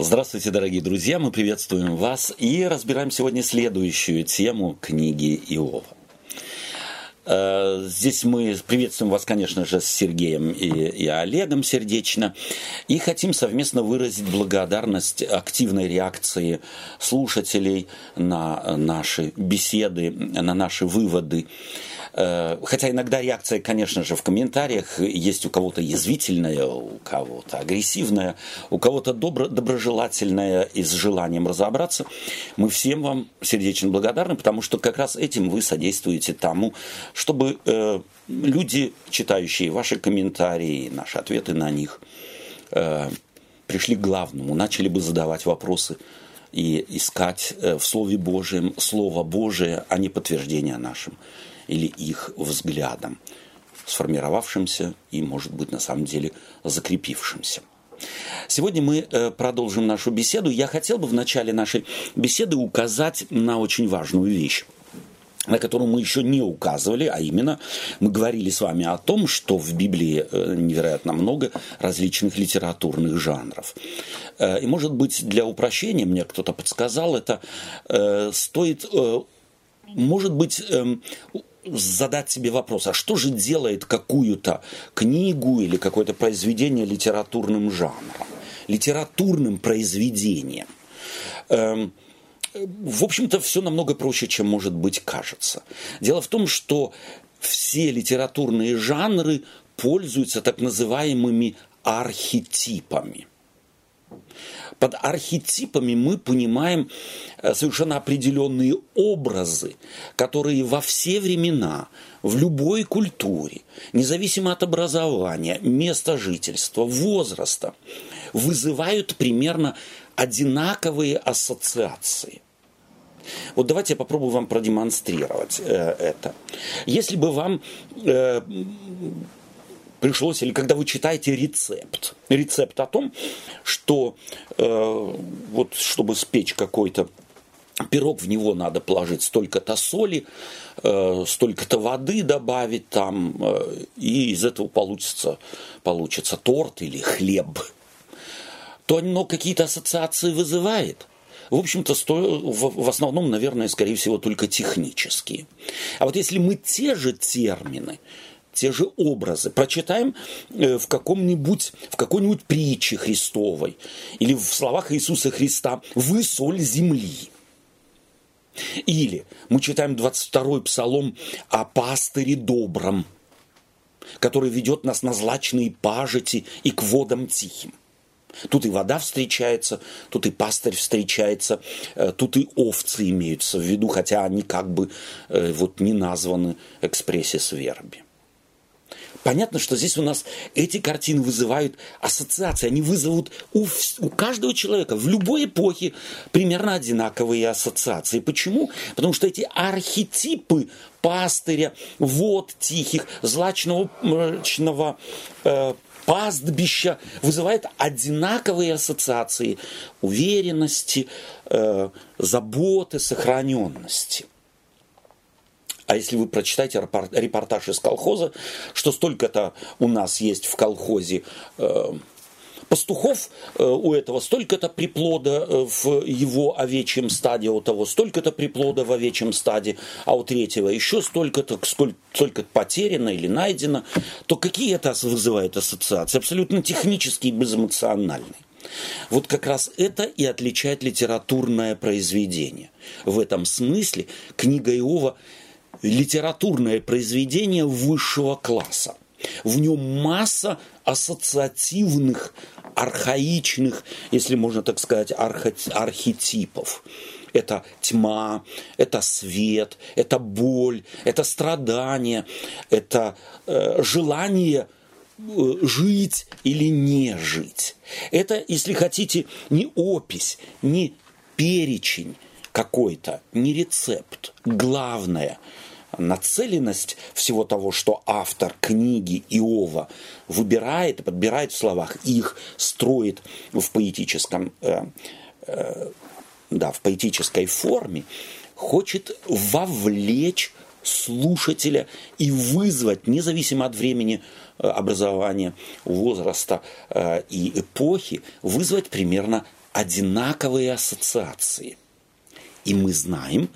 Здравствуйте, дорогие друзья, мы приветствуем вас и разбираем сегодня следующую тему книги Иова. Э, здесь мы приветствуем вас, конечно же, с Сергеем и, и Олегом сердечно. И хотим совместно выразить благодарность активной реакции слушателей на наши беседы, на наши выводы. Э, хотя иногда реакция, конечно же, в комментариях есть у кого-то язвительная, у кого-то агрессивная, у кого-то добро, доброжелательная и с желанием разобраться. Мы всем вам сердечно благодарны, потому что как раз этим вы содействуете тому, чтобы э, люди, читающие ваши комментарии, наши ответы на них, э, пришли к главному, начали бы задавать вопросы и искать э, в Слове Божьем Слово Божие, а не подтверждение нашим или их взглядом, сформировавшимся и, может быть, на самом деле закрепившимся. Сегодня мы э, продолжим нашу беседу. Я хотел бы в начале нашей беседы указать на очень важную вещь на которую мы еще не указывали, а именно мы говорили с вами о том, что в Библии э, невероятно много различных литературных жанров. Э, и, может быть, для упрощения, мне кто-то подсказал, это стоит, может быть, эм, задать себе вопрос, а что же делает какую-то книгу или какое-то произведение литературным жанром, литературным произведением? Эм, в общем-то, все намного проще, чем, может быть, кажется. Дело в том, что все литературные жанры пользуются так называемыми архетипами. Под архетипами мы понимаем э, совершенно определенные образы, которые во все времена, в любой культуре, независимо от образования, места жительства, возраста, вызывают примерно одинаковые ассоциации. Вот давайте я попробую вам продемонстрировать э, это. Если бы вам э, пришлось, или когда вы читаете рецепт, рецепт о том, что э, вот чтобы спечь какой-то пирог, в него надо положить столько-то соли, э, столько-то воды добавить там, э, и из этого получится, получится торт или хлеб, то оно какие-то ассоциации вызывает. В общем-то, в основном, наверное, скорее всего, только технические. А вот если мы те же термины те же образы. Прочитаем э, в каком-нибудь, в какой-нибудь притче Христовой или в словах Иисуса Христа «Вы соль земли». Или мы читаем 22-й псалом о пастыре добром, который ведет нас на злачные пажити и к водам тихим. Тут и вода встречается, тут и пастырь встречается, э, тут и овцы имеются в виду, хотя они как бы э, вот не названы экспрессис верби. Понятно, что здесь у нас эти картины вызывают ассоциации, они вызовут у, у каждого человека в любой эпохе примерно одинаковые ассоциации. Почему? Потому что эти архетипы пастыря, вод тихих, злачного мрачного э, пастбища вызывают одинаковые ассоциации уверенности, э, заботы, сохраненности – а если вы прочитаете репортаж из колхоза, что столько-то у нас есть в колхозе э, пастухов э, у этого столько-то приплода э, в его овечьем стаде, у того столько-то приплода в овечьем стаде, а у третьего еще столько-то, столько потеряно или найдено, то какие это вызывает ассоциации? Абсолютно технические и безэмоциональные. Вот как раз это и отличает литературное произведение. В этом смысле книга Иова литературное произведение высшего класса. В нем масса ассоциативных, архаичных, если можно так сказать, архетипов. Это тьма, это свет, это боль, это страдание, это э, желание э, жить или не жить. Это, если хотите, не опись, не перечень какой-то, не рецепт. Главное – нацеленность всего того, что автор книги Иова выбирает подбирает в словах, их строит в поэтическом, э, э, да, в поэтической форме, хочет вовлечь слушателя и вызвать, независимо от времени э, образования, возраста э, и эпохи, вызвать примерно одинаковые ассоциации. И мы знаем,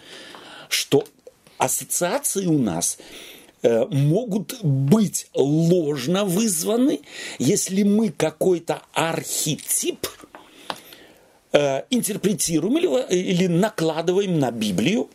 что ассоциации у нас э, могут быть ложно вызваны, если мы какой-то архетип э, интерпретируем или, или накладываем на Библию,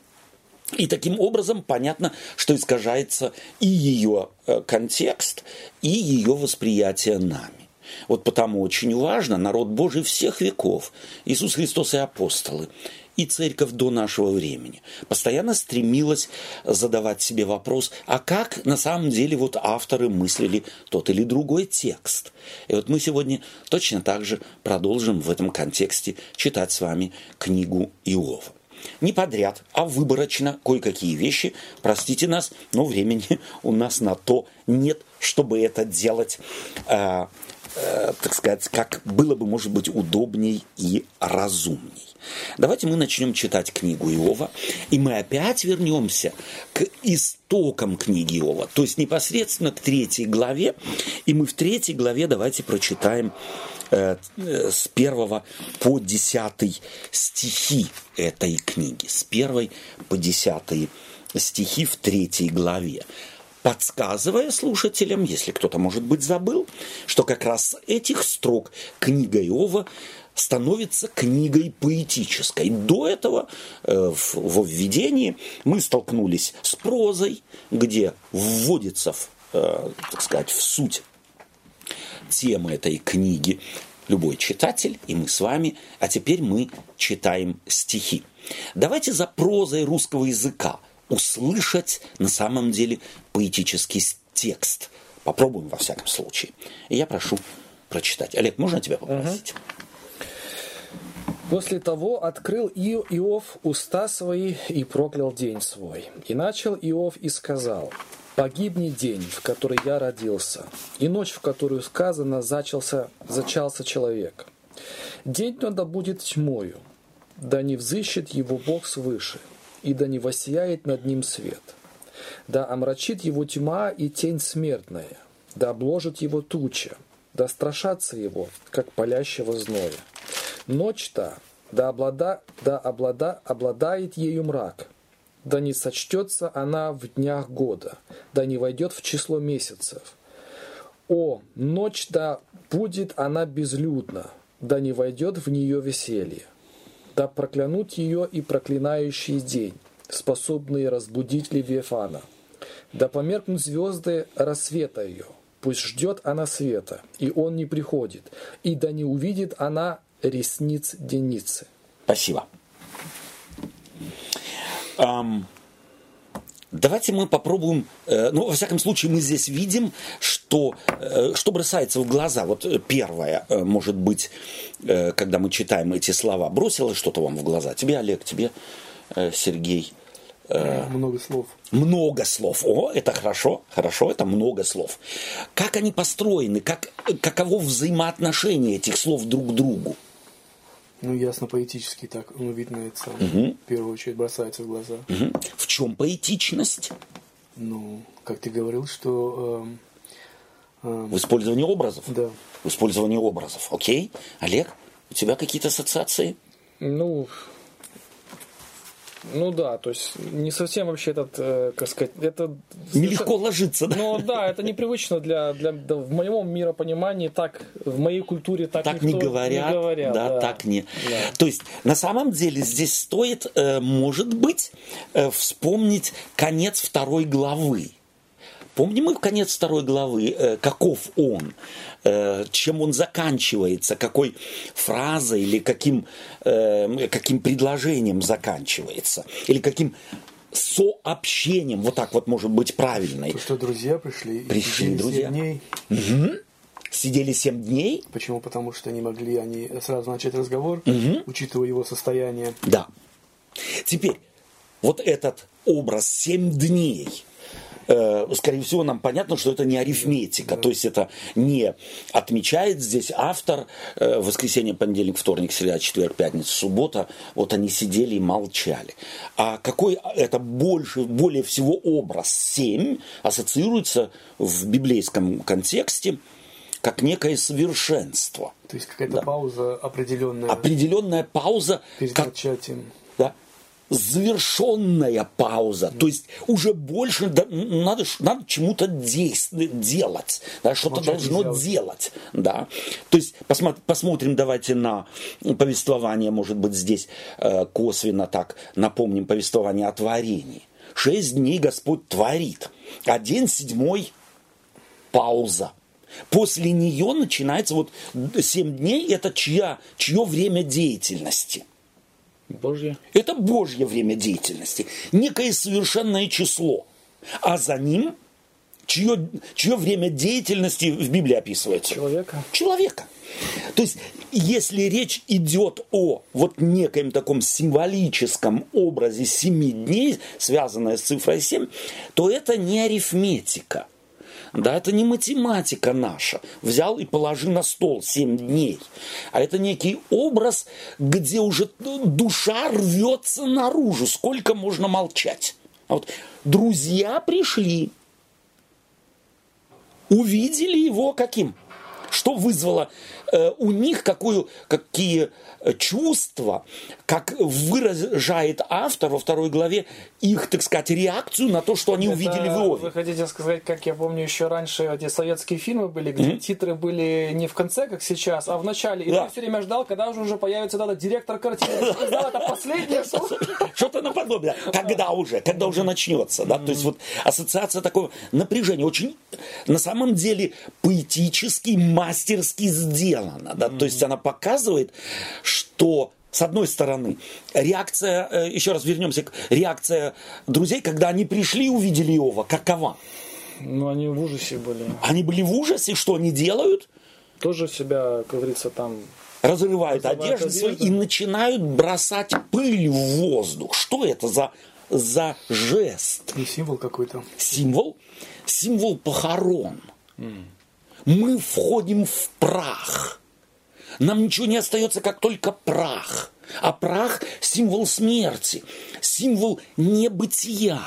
и таким образом понятно, что искажается и ее э, контекст, и ее восприятие нами. Вот потому очень важно, народ Божий всех веков, Иисус Христос и апостолы, и церковь до нашего времени постоянно стремилась задавать себе вопрос, а как на самом деле вот авторы мыслили тот или другой текст. И вот мы сегодня точно так же продолжим в этом контексте читать с вами книгу Иова. Не подряд, а выборочно кое-какие вещи. Простите нас, но времени у нас на то нет, чтобы это делать э, так сказать, как было бы, может быть, удобней и разумней. Давайте мы начнем читать книгу Иова, и мы опять вернемся к истокам книги Иова, то есть непосредственно к третьей главе, и мы в третьей главе давайте прочитаем э, э с первого по десятый стихи этой книги, с первой по десятый стихи в третьей главе подсказывая слушателям, если кто-то, может быть, забыл, что как раз этих строк книга Иова становится книгой поэтической. До этого э, в, во введении мы столкнулись с прозой, где вводится, в, э, так сказать, в суть темы этой книги любой читатель, и мы с вами, а теперь мы читаем стихи. Давайте за прозой русского языка услышать на самом деле поэтический текст. Попробуем во всяком случае. И я прошу прочитать. Олег, можно тебя попросить? После того открыл Иов уста свои и проклял день свой. И начал Иов и сказал, «Погибни день, в который я родился, и ночь, в которую сказано, зачался, зачался человек. День надо будет тьмою, да не взыщет его Бог свыше, и да не воссияет над ним свет. Да омрачит его тьма и тень смертная, да обложит его туча, да страшатся его, как палящего зноя. Ночь-то, да, облада, да облада, обладает ею мрак, да не сочтется она в днях года, да не войдет в число месяцев. О, ночь да будет она безлюдна, да не войдет в нее веселье да проклянут ее и проклинающий день, способные разбудить Левиафана. Да померкнут звезды рассвета ее, пусть ждет она света, и он не приходит, и да не увидит она ресниц деницы. Спасибо. Um, Давайте мы попробуем, э, ну, во всяком случае, мы здесь видим, что, э, что бросается в глаза. Вот э, первое, может быть, когда мы читаем эти слова, бросилось что-то вам в глаза? Тебе, Олег, тебе, Сергей? Много слов. Много слов. О, это хорошо, хорошо, это много слов. Как они построены, как, каково взаимоотношение этих слов друг к другу? Ну, ясно, поэтически так, ну, видно, это угу. в первую очередь бросается в глаза. Угу. В чем поэтичность? Ну, как ты говорил, что... Э, э, в использовании образов? Да. В использовании образов, окей. Олег, у тебя какие-то ассоциации? Ну, ну да, то есть не совсем вообще этот, э, как сказать, это... Нелегко это, ложиться, да? Ну да, это непривычно для, для, да, в моем миропонимании, так, в моей культуре так, так не говорят, не говорят да, да, так не. Да. То есть на самом деле здесь стоит, э, может быть, э, вспомнить конец второй главы. Помним мы конец второй главы, э, каков он, э, чем он заканчивается, какой фразой или каким, э, каким предложением заканчивается, или каким сообщением, вот так вот может быть правильно. То, что друзья пришли, пришли друзья. дней. Угу. Сидели семь дней. Почему? Потому что не могли они сразу начать разговор, угу. учитывая его состояние. Да. Теперь, вот этот образ семь дней – Э, скорее всего, нам понятно, что это не арифметика, то есть это не отмечает здесь автор э, воскресенье, понедельник, вторник, среда, четверг, пятница, суббота, вот они сидели и молчали. А какой это больше, более всего образ 7 ассоциируется в библейском контексте как некое совершенство. То есть какая-то да. пауза определенная. Определенная пауза. Перед как, начатием. Да завершенная пауза. То есть уже больше да, надо, надо чему-то делать, да, что-то должно делать. делать. Да. То есть посмотри, посмотрим давайте на повествование, может быть, здесь э, косвенно так напомним повествование о творении. Шесть дней Господь творит, один седьмой пауза. После нее начинается вот семь дней, это чья, чье время деятельности – Божье. Это Божье время деятельности. Некое совершенное число. А за ним чье, чье время деятельности в Библии описывается? Человека. Человека. То есть, если речь идет о вот некоем таком символическом образе семи дней, связанное с цифрой 7, то это не арифметика – да, это не математика наша. Взял и положи на стол 7 дней. А это некий образ, где уже душа рвется наружу. Сколько можно молчать? А вот друзья пришли, увидели его каким? Что вызвало у них какую, какие чувства, как выражает автор во второй главе их, так сказать, реакцию на то, что они Это увидели в Иове. Вы хотите сказать, как я помню, еще раньше эти советские фильмы были, где mm-hmm. титры были не в конце, как сейчас, а в начале. И да. ты все время ждал, когда уже, уже появится этот директор картины. Ты ждал, это последнее Что-то наподобие. Когда уже, когда уже начнется. Да? То есть вот ассоциация такого напряжения очень, на самом деле, поэтически, мастерски сделана. Да? То есть она показывает, что с одной стороны, реакция, э, еще раз вернемся к реакция друзей, когда они пришли и увидели Иова, какова? Ну, они в ужасе были. Они были в ужасе, что они делают? Тоже себя, как говорится, там... Разрывают, разрывают одежды свои и начинают бросать пыль в воздух. Что это за, за жест? И символ какой-то. Символ? Символ похорон. Mm. Мы входим в прах нам ничего не остается, как только прах. А прах – символ смерти, символ небытия.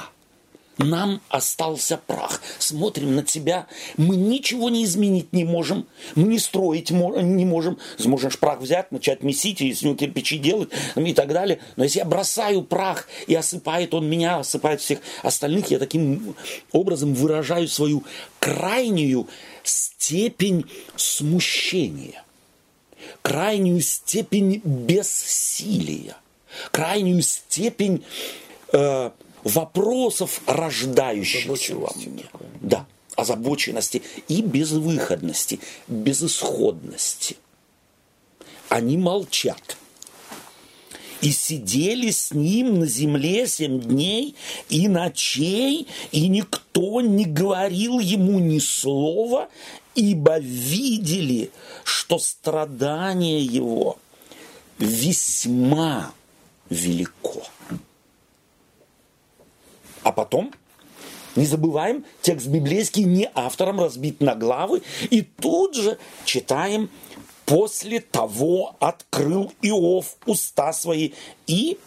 Нам остался прах. Смотрим на тебя. Мы ничего не изменить не можем. Мы не строить не можем. Можешь прах взять, начать месить, из него кирпичи делать и так далее. Но если я бросаю прах и осыпает он меня, осыпает всех остальных, я таким образом выражаю свою крайнюю степень смущения крайнюю степень бессилия, крайнюю степень э, вопросов, рождающихся во мне. Да, озабоченности и безвыходности, безысходности. Они молчат. И сидели с ним на земле семь дней и ночей, и никто не говорил ему ни слова, ибо видели, что страдание его весьма велико. А потом, не забываем, текст библейский не автором разбит на главы, и тут же читаем «После того открыл Иов уста свои и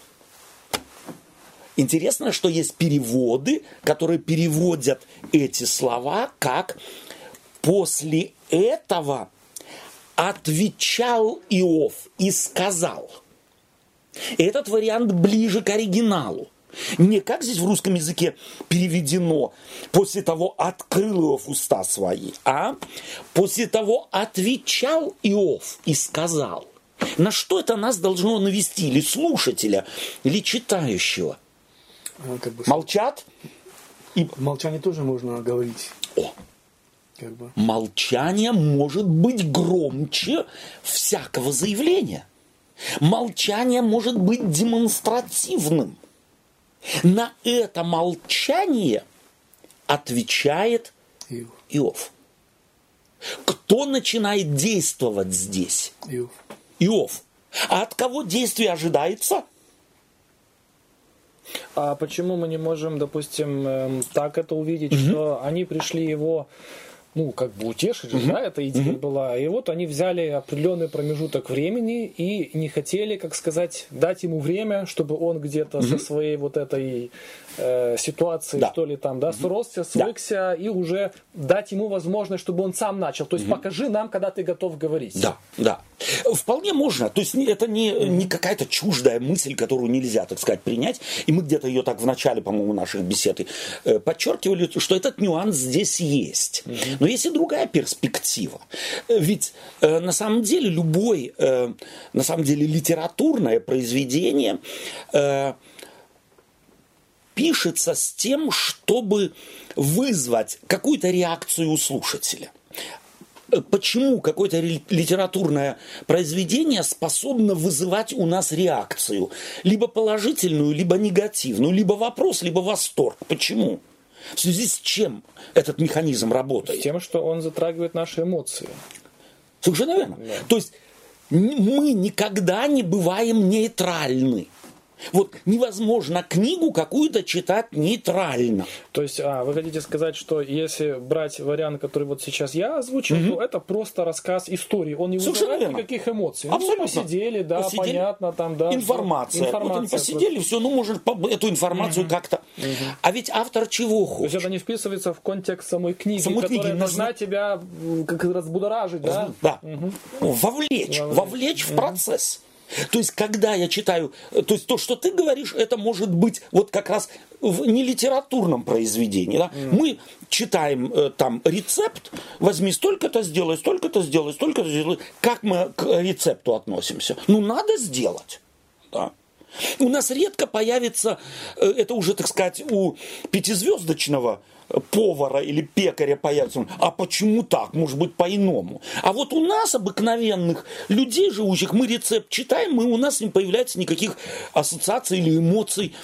Интересно, что есть переводы, которые переводят эти слова как После этого отвечал Иов и сказал. Этот вариант ближе к оригиналу. Не как здесь в русском языке переведено, после того открыл Иов уста свои, а после того отвечал Иов и сказал. На что это нас должно навести? Или слушателя, или читающего? Как бы... Молчат? И... Молчание тоже можно говорить. О, как бы. Молчание может быть громче всякого заявления. Молчание может быть демонстративным. На это молчание отвечает Иов. Иов. Кто начинает действовать здесь? Иов. Иов. А от кого действие ожидается? А почему мы не можем, допустим, эм, так это увидеть, угу. что они пришли его ну, как бы утешить же, да, эта идея была. И вот они взяли определенный промежуток времени и не хотели, как сказать, дать ему время, чтобы он где-то со своей вот этой э, ситуацией, Да. что ли, там, да, сросся, свыкся, и уже дать ему возможность, чтобы он сам начал. То есть покажи нам, когда ты готов говорить. Да, да. Вполне можно. То есть это не, не какая-то чуждая мысль, которую нельзя, так сказать, принять. И мы где-то ее так в начале, по-моему, наших бесед э, подчеркивали, что этот нюанс здесь есть. Но есть и другая перспектива. Э, Ведь э, на самом деле любой, э, на самом деле литературное произведение э, пишется с тем, чтобы вызвать какую-то реакцию у слушателя. Э, Почему какое-то литературное произведение способно вызывать у нас реакцию? Либо положительную, либо негативную, либо вопрос, либо восторг. Почему? В связи с чем этот механизм работает? Тем, что он затрагивает наши эмоции. Совершенно верно. То есть мы никогда не бываем нейтральны. Вот невозможно книгу какую-то читать нейтрально. То есть, а, вы хотите сказать, что если брать вариант, который вот сейчас я озвучил, то это просто рассказ истории. Он не вызывает верно. никаких эмоций. Абсолютно. Ну, посидели, да, Посидели. понятно, там, да. Информация. Вот они Информация. посидели, все, ну, может, эту информацию как-то. А ведь автор чего То есть хочет? это не вписывается в контекст самой книги, Самой которая книги должна нужно- тебя как разбудоражить, да? Да. Вовлечь, вовлечь в процесс. То есть, когда я читаю, э, то есть то, что ты говоришь, это может быть вот как раз в нелитературном произведении. Да? Мы читаем э, там рецепт, возьми столько-то сделай, столько-то сделай, столько-то сделай. Как мы к рецепту относимся? Ну, надо сделать. Да. У нас редко появится, э, это уже, так сказать, у пятизвездочного повара или пекаря появится, а почему так, может быть, по-иному. А вот у нас, обыкновенных людей живущих, мы рецепт читаем, и у нас не появляется никаких ассоциаций или эмоций.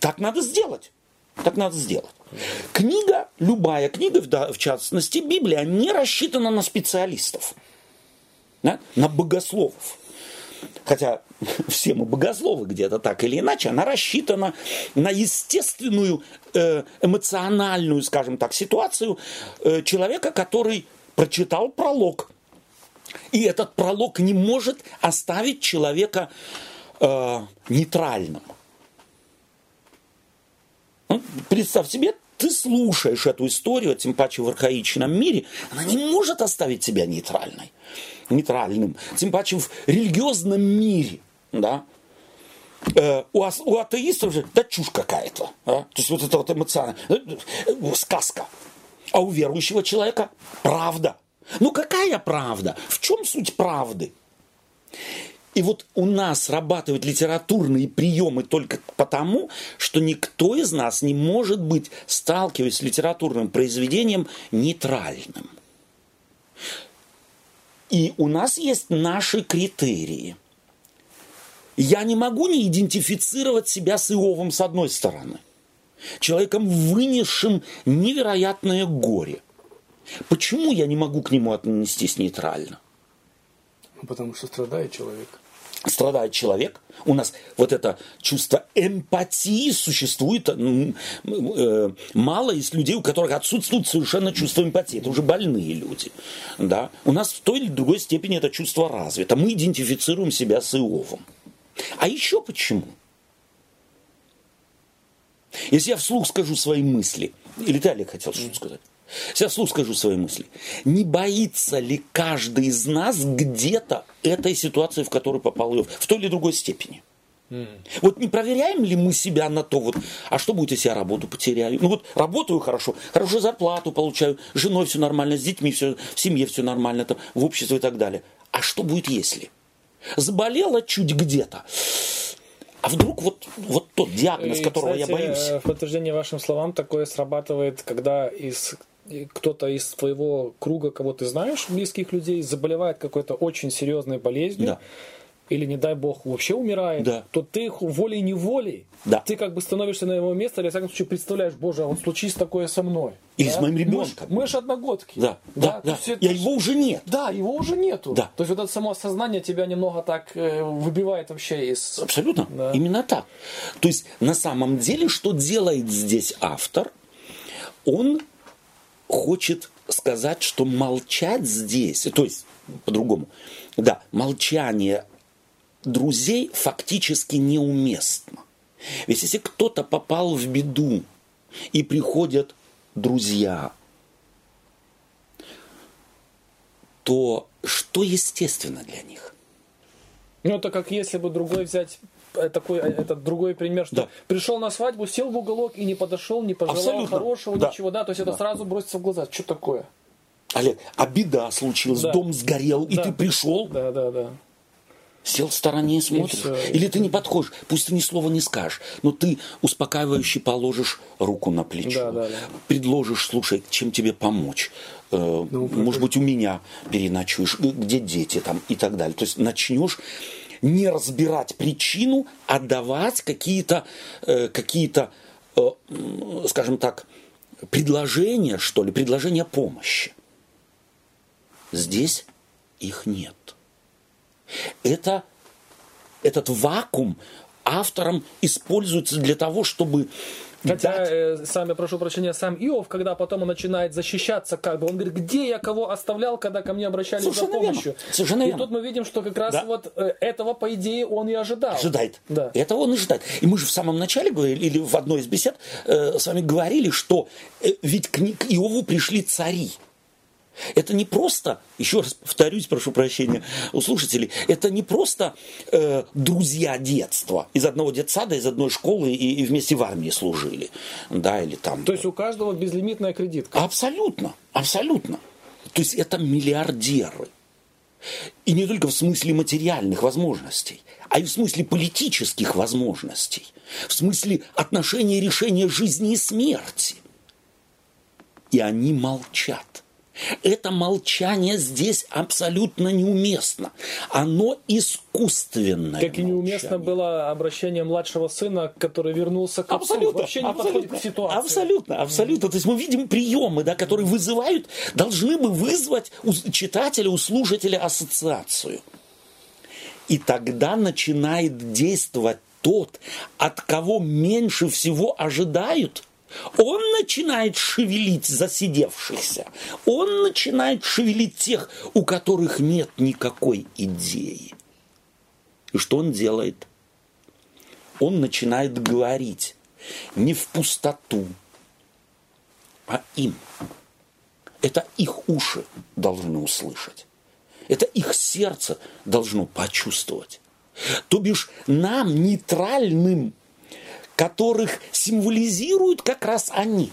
Так надо сделать. Так надо сделать. Книга, любая книга, в частности Библия, не рассчитана на специалистов, да, на богословов хотя все мы богословы где-то так или иначе, она рассчитана на естественную э, эмоциональную, скажем так, ситуацию э, человека, который прочитал пролог. И этот пролог не может оставить человека э, нейтральным. Ну, Представь себе, ты слушаешь эту историю, тем паче в архаичном мире, она не может оставить тебя нейтральной, нейтральным. Тем паче в религиозном мире, да, Э, у, у атеистов же, да чушь какая-то, а? то есть вот это вот эмоционально, э, э, сказка. А у верующего человека правда. Ну какая правда? В чем суть правды? И вот у нас срабатывают литературные приемы только потому, что никто из нас не может быть, сталкиваясь с литературным произведением, нейтральным. И у нас есть наши критерии. Я не могу не идентифицировать себя с Иовом с одной стороны. Человеком, вынесшим невероятное горе. Почему я не могу к нему отнестись нейтрально? Ну, потому что страдает человек. страдает человек, у нас вот это чувство эмпатии существует, э, мало есть людей, у которых отсутствует совершенно чувство эмпатии, это уже больные люди, да, у нас в той или другой степени это чувство развито, мы идентифицируем себя с Иовом. А еще почему? Если я вслух скажу свои мысли, или Олег, хотел что-то сказать? Если я вслух скажу свои мысли, не боится ли каждый из нас где-то этой ситуации, в которую попал Иов, в той или другой степени? Вот не проверяем ли мы себя на то, вот, а что будет, если я работу потеряю? Ну вот работаю хорошо, хорошую зарплату получаю, с женой все нормально, с детьми все, в семье все нормально, там, в обществе и так далее. А что будет, если? Заболела чуть где-то. А вдруг вот, вот тот диагноз, И, которого кстати, я боюсь? э, В подтверждение вашим словам такое срабатывает, когда из кто-то из твоего круга, кого ты знаешь, близких людей, заболевает какой-то очень серьезной болезнью, Да. Или, не дай бог, вообще умирает, Да. то ты волей-неволей, Да. ты как бы становишься на его место, или, в всяком случае, представляешь, боже, а вот случись такое со мной. Или Да? с моим ребенком. Мы же одногодки. Да, да, да. есть это Я его уже нет. Да, его уже нету. Да. То есть вот это само осознание тебя немного так э, выбивает вообще из... Абсолютно. Да. Именно так. То есть, на самом деле, что делает здесь автор? Он хочет сказать, что молчать здесь, то есть по-другому, да, молчание друзей фактически неуместно. Ведь если кто-то попал в беду, и приходят друзья, то что естественно для них? Ну, это как если бы другой взять э, такой э, этот другой пример, что да. пришел на свадьбу, сел в уголок и не подошел, не пожелал Абсолютно. хорошего, да. ничего, да, то есть это да. сразу бросится в глаза. Что такое? Олег, а беда случилась, да. дом сгорел, да. и ты пришел? Да, да, да. Сел в стороне и смотришь. И все, Или ты не подходишь, пусть ты ни слова не скажешь, но ты успокаивающе положишь руку на плечо, да, да, да. предложишь, слушай, чем тебе помочь. Э, ну, может быть, у меня переночуешь, где дети там и так далее. То есть начнешь не разбирать причину, а давать какие-то, э, какие-то э, скажем так, предложения, что ли, предложения помощи. Здесь их нет. Это, этот вакуум автором используется для того, чтобы Хотя, э, сам, я прошу прощения, сам Иов, когда потом он начинает защищаться, как бы, он говорит, где я кого оставлял, когда ко мне обращались Совершенно за помощью. Верно. Совершенно и верно. тут мы видим, что как раз да. вот э, этого, по идее, он и ожидал. Ожидает. Да. Этого он и ожидает. И мы же в самом начале говорили, или в одной из бесед э, с вами говорили, что э, ведь к, к Иову пришли цари. Это не просто, еще раз повторюсь, прошу прощения у слушателей, это не просто э, друзья детства из одного детсада, из одной школы и, и вместе в армии служили, да, или там. То есть у каждого безлимитная кредитка. Абсолютно, абсолютно. То есть это миллиардеры. И не только в смысле материальных возможностей, а и в смысле политических возможностей, в смысле отношения решения жизни и смерти. И они молчат. Это молчание здесь абсолютно неуместно. Оно искусственное. Как и неуместно молчание. было обращение младшего сына, который вернулся к отцу. Абсолютно, Вообще не абсолютно, подходит к ситуации. Абсолютно, абсолютно. То есть мы видим приемы, да, которые вызывают, должны бы вызвать у читателя, у слушателя ассоциацию. И тогда начинает действовать тот, от кого меньше всего ожидают – он начинает шевелить засидевшихся. Он начинает шевелить тех, у которых нет никакой идеи. И что он делает? Он начинает говорить не в пустоту, а им. Это их уши должны услышать. Это их сердце должно почувствовать. То бишь нам, нейтральным которых символизируют как раз они.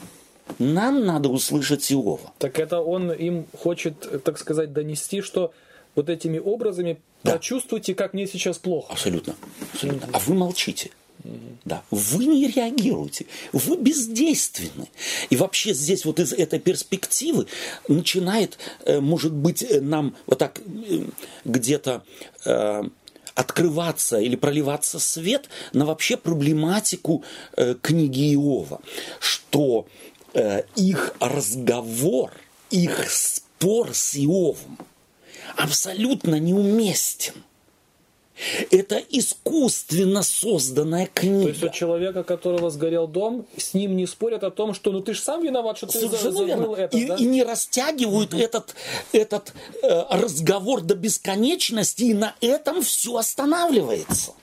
Нам надо услышать Иова. Так это он им хочет, так сказать, донести, что вот этими образами да. прочувствуйте, как мне сейчас плохо. Абсолютно. Абсолютно. А вы молчите. Да, вы не реагируете, вы бездейственны. И вообще здесь вот из этой перспективы начинает, э, может быть, э, нам вот так э, где-то открываться или проливаться свет на вообще проблематику э, книги Иова, что э, их разговор, их спор с Иовом абсолютно неуместен – это искусственно созданная книга. То есть у человека, которого сгорел дом, с ним не спорят о том, что ну ты же сам виноват, что ты Совершенно забыл верно. это. И, да? и не растягивают угу. этот, этот э, разговор до бесконечности, и на этом все останавливается.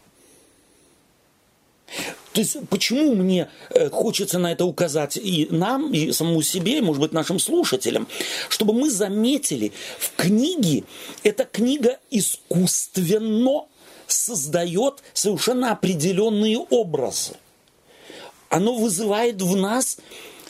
То есть почему мне э, хочется на это указать и нам, и самому себе, и, может быть, нашим слушателям, чтобы мы заметили, в книге, эта книга искусственно создает совершенно определенные образы. Оно вызывает в нас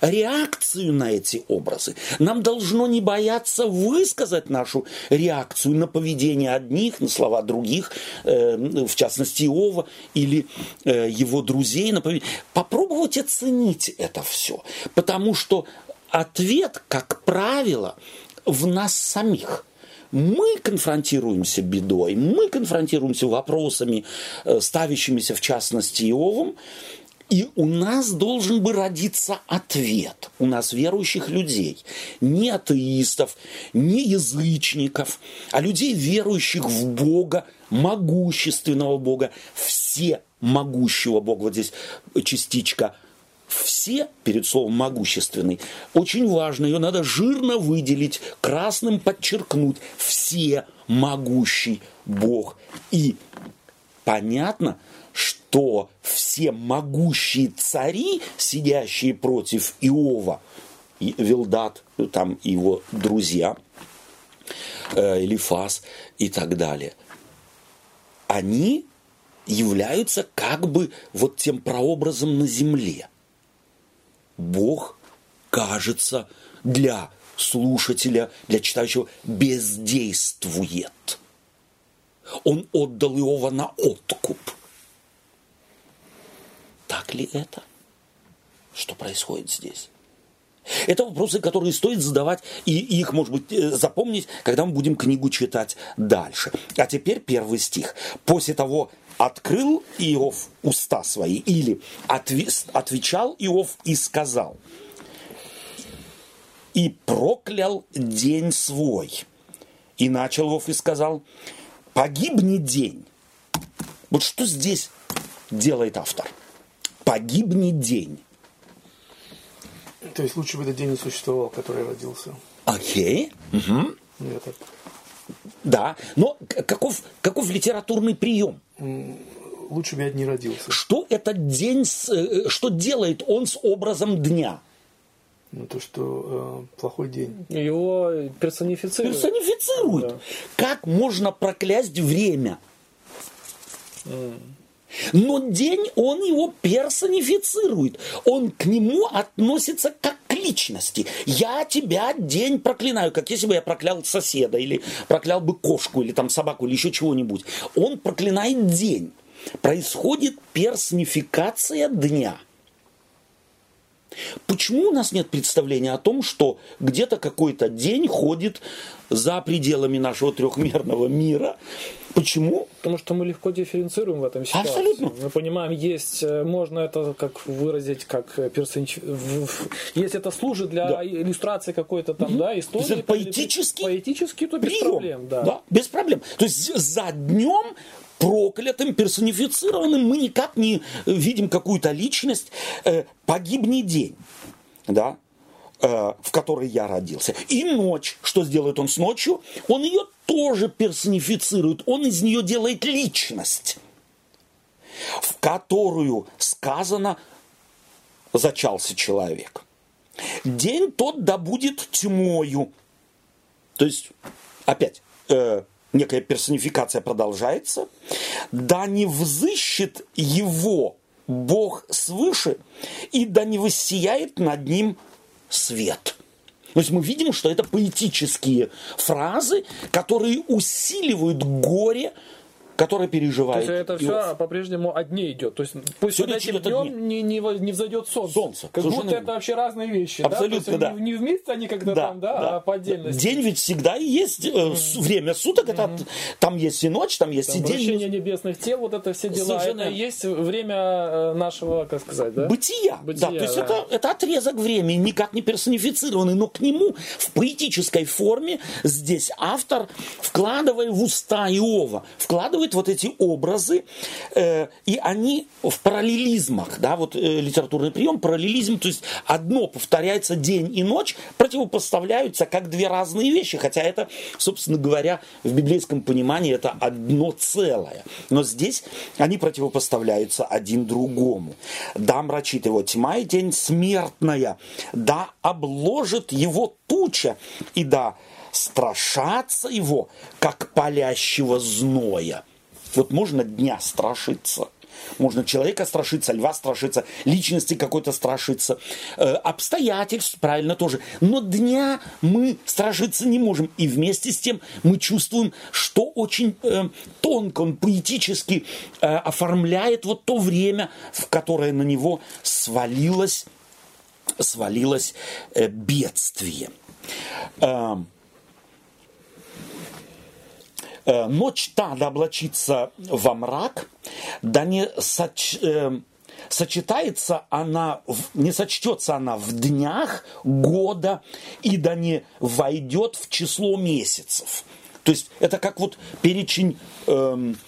реакцию на эти образы. Нам должно не бояться высказать нашу реакцию на поведение одних, на слова других, э, в частности Иова или э, его друзей. На поведение. Попробовать оценить это все, потому что ответ, как правило, в нас самих мы конфронтируемся бедой, мы конфронтируемся вопросами, э, ставящимися в частности Иовом, и у нас должен бы родиться ответ, у нас верующих людей, не атеистов, не язычников, а людей, верующих в Бога, могущественного Бога, все могущего Бога. Вот здесь частичка все перед словом могущественный, очень важно, ее надо жирно выделить, красным подчеркнуть. Все могущий Бог. И понятно, что все могущие цари, сидящие против Иова, Вилдат, там его друзья, э, Элифас и так далее, они являются как бы вот тем прообразом на земле. Бог кажется для слушателя, для читающего бездействует. Он отдал Иова на откуп. Так ли это? Что происходит здесь? Это вопросы, которые стоит задавать, и их, может быть, э, запомнить, когда мы будем книгу читать дальше. А теперь первый стих. После того, открыл Иов уста свои, или отвечал Иов и сказал, и проклял день свой. И начал Иов и сказал, погибнет день. Вот что здесь делает автор? Погибнет день. То есть лучше бы этот день не существовал, который родился. Окей. Угу. Это... Да, но каков, каков литературный прием? Лучше бы я не родился. Что этот день, с, э, что делает он с образом дня? Ну, то, что э, плохой день. Его персонифицирует. Персонифицирует. Да. Как можно проклясть время? Mm. Но день, он его персонифицирует. Он к нему относится как к личности. Я тебя день проклинаю, как если бы я проклял соседа, или проклял бы кошку, или там собаку, или еще чего-нибудь. Он проклинает день. Происходит персонификация дня – Почему у нас нет представления о том, что где-то какой-то день ходит за пределами нашего трехмерного мира? Почему? Потому что мы легко дифференцируем в этом ситуации. Абсолютно. Мы понимаем, есть, э, можно это как выразить, как э, персонич... Если это служит для да. иллюстрации какой-то там, угу. да, истории. Это поэтический, поэтический, то без прием. проблем. Да. да, без проблем. То есть за днем проклятым, персонифицированным, мы никак не видим какую-то личность. Э, погибни день, да, э, в которой я родился. И ночь, что сделает он с ночью? Он ее тоже персонифицирует, он из нее делает личность, в которую сказано зачался человек. День тот да будет тьмою. То есть, опять, э, некая персонификация продолжается, да не взыщет его Бог свыше, и да не воссияет над ним свет. То есть мы видим, что это поэтические фразы, которые усиливают горе который переживает. То есть это все по-прежнему о дне идет. То есть пусть все этим днем не, не, не взойдет солнце. Солнце. Как будто это вообще разные вещи. Абсолютно, да. да. Не, не вместе они когда да, там, да, да, а по отдельности. День ведь всегда есть э, время суток. Это mm там есть и ночь, там есть там и день. Вращение небесных тел, вот это все дела. Совершенно... Это есть время э, нашего, как сказать, да? Бытия. Бытия да, то есть да. Это, это отрезок времени, никак не персонифицированный, но к нему в поэтической форме здесь автор, вкладывая в уста Иова, вкладывает существуют вот эти образы, э, и они в параллелизмах, да, вот э, литературный прием, параллелизм, то есть одно повторяется день и ночь, противопоставляются как две разные вещи, хотя это, собственно говоря, в библейском понимании это одно целое. Но здесь они противопоставляются один другому. Да, мрачит его тьма и день смертная, да, обложит его туча, и да, страшаться его, как палящего зноя. Вот можно дня страшиться. Можно человека страшиться, льва страшиться, личности какой-то страшиться, э, обстоятельств, правильно тоже. Но дня мы страшиться не можем. И вместе с тем мы чувствуем, что очень э, тонко он поэтически э, оформляет вот то время, в которое на него свалилось, свалилось э, бедствие. Э, ночь та да облачится во мрак, да не соч, э, сочетается она, не сочтется она в днях года, и да не войдет в число месяцев. То есть это как вот перечень, эм,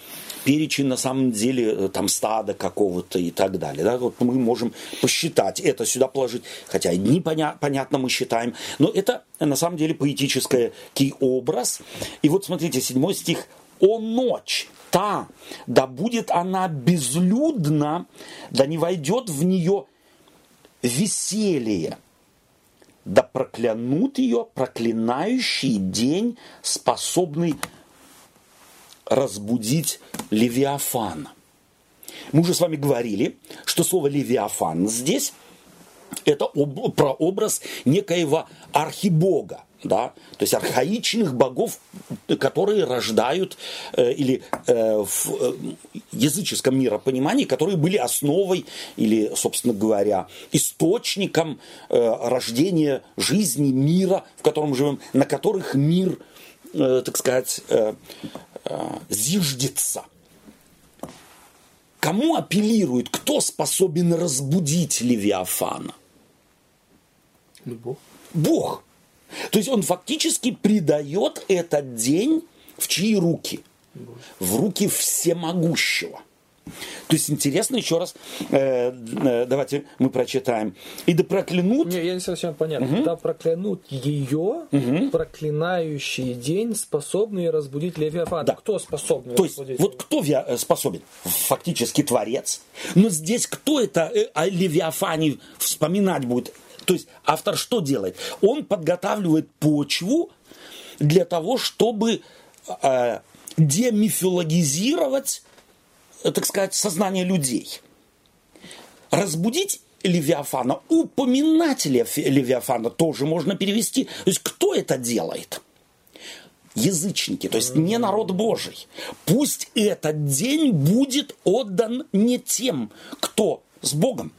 перечень на самом деле э, там стада какого-то и так далее. Да? Вот мы можем посчитать, это сюда положить, хотя дни понятно мы считаем, но это на самом деле поэтический образ. И вот смотрите, седьмой стих. «О ночь, та, да будет она безлюдна, да не войдет в нее веселье, да проклянут ее проклинающий день, способный разбудить Левиафана. Мы уже с вами говорили, что слово Левиафан здесь это об, прообраз некоего архибога, да, то есть архаичных богов, которые рождают э, или э, в э, языческом миропонимании, которые были основой или, собственно говоря, источником э, рождения жизни, мира, в котором живем, на которых мир, э, так сказать, э, зиждется. Кому апеллирует, кто способен разбудить Левиафана? Бог. Бог. То есть он фактически придает этот день в чьи руки? В руки всемогущего. То есть интересно еще раз, э, э, давайте мы прочитаем. И да проклянут... Не, я не совсем понятно. Угу. Да проклянут ее, угу. проклинающий день, способный разбудить Левиафана. Да. Кто способен То есть, вот кто э, способен? Фактически Творец. Но здесь кто это э, о Левиафане вспоминать будет? То есть автор что делает? Он подготавливает почву для того, чтобы э, демифилогизировать, так сказать, сознание людей. Разбудить Левиафана, упоминать Левиафана тоже можно перевести. То есть кто это делает? язычники, то есть не народ Божий. Пусть этот день будет отдан не тем, кто с Богом,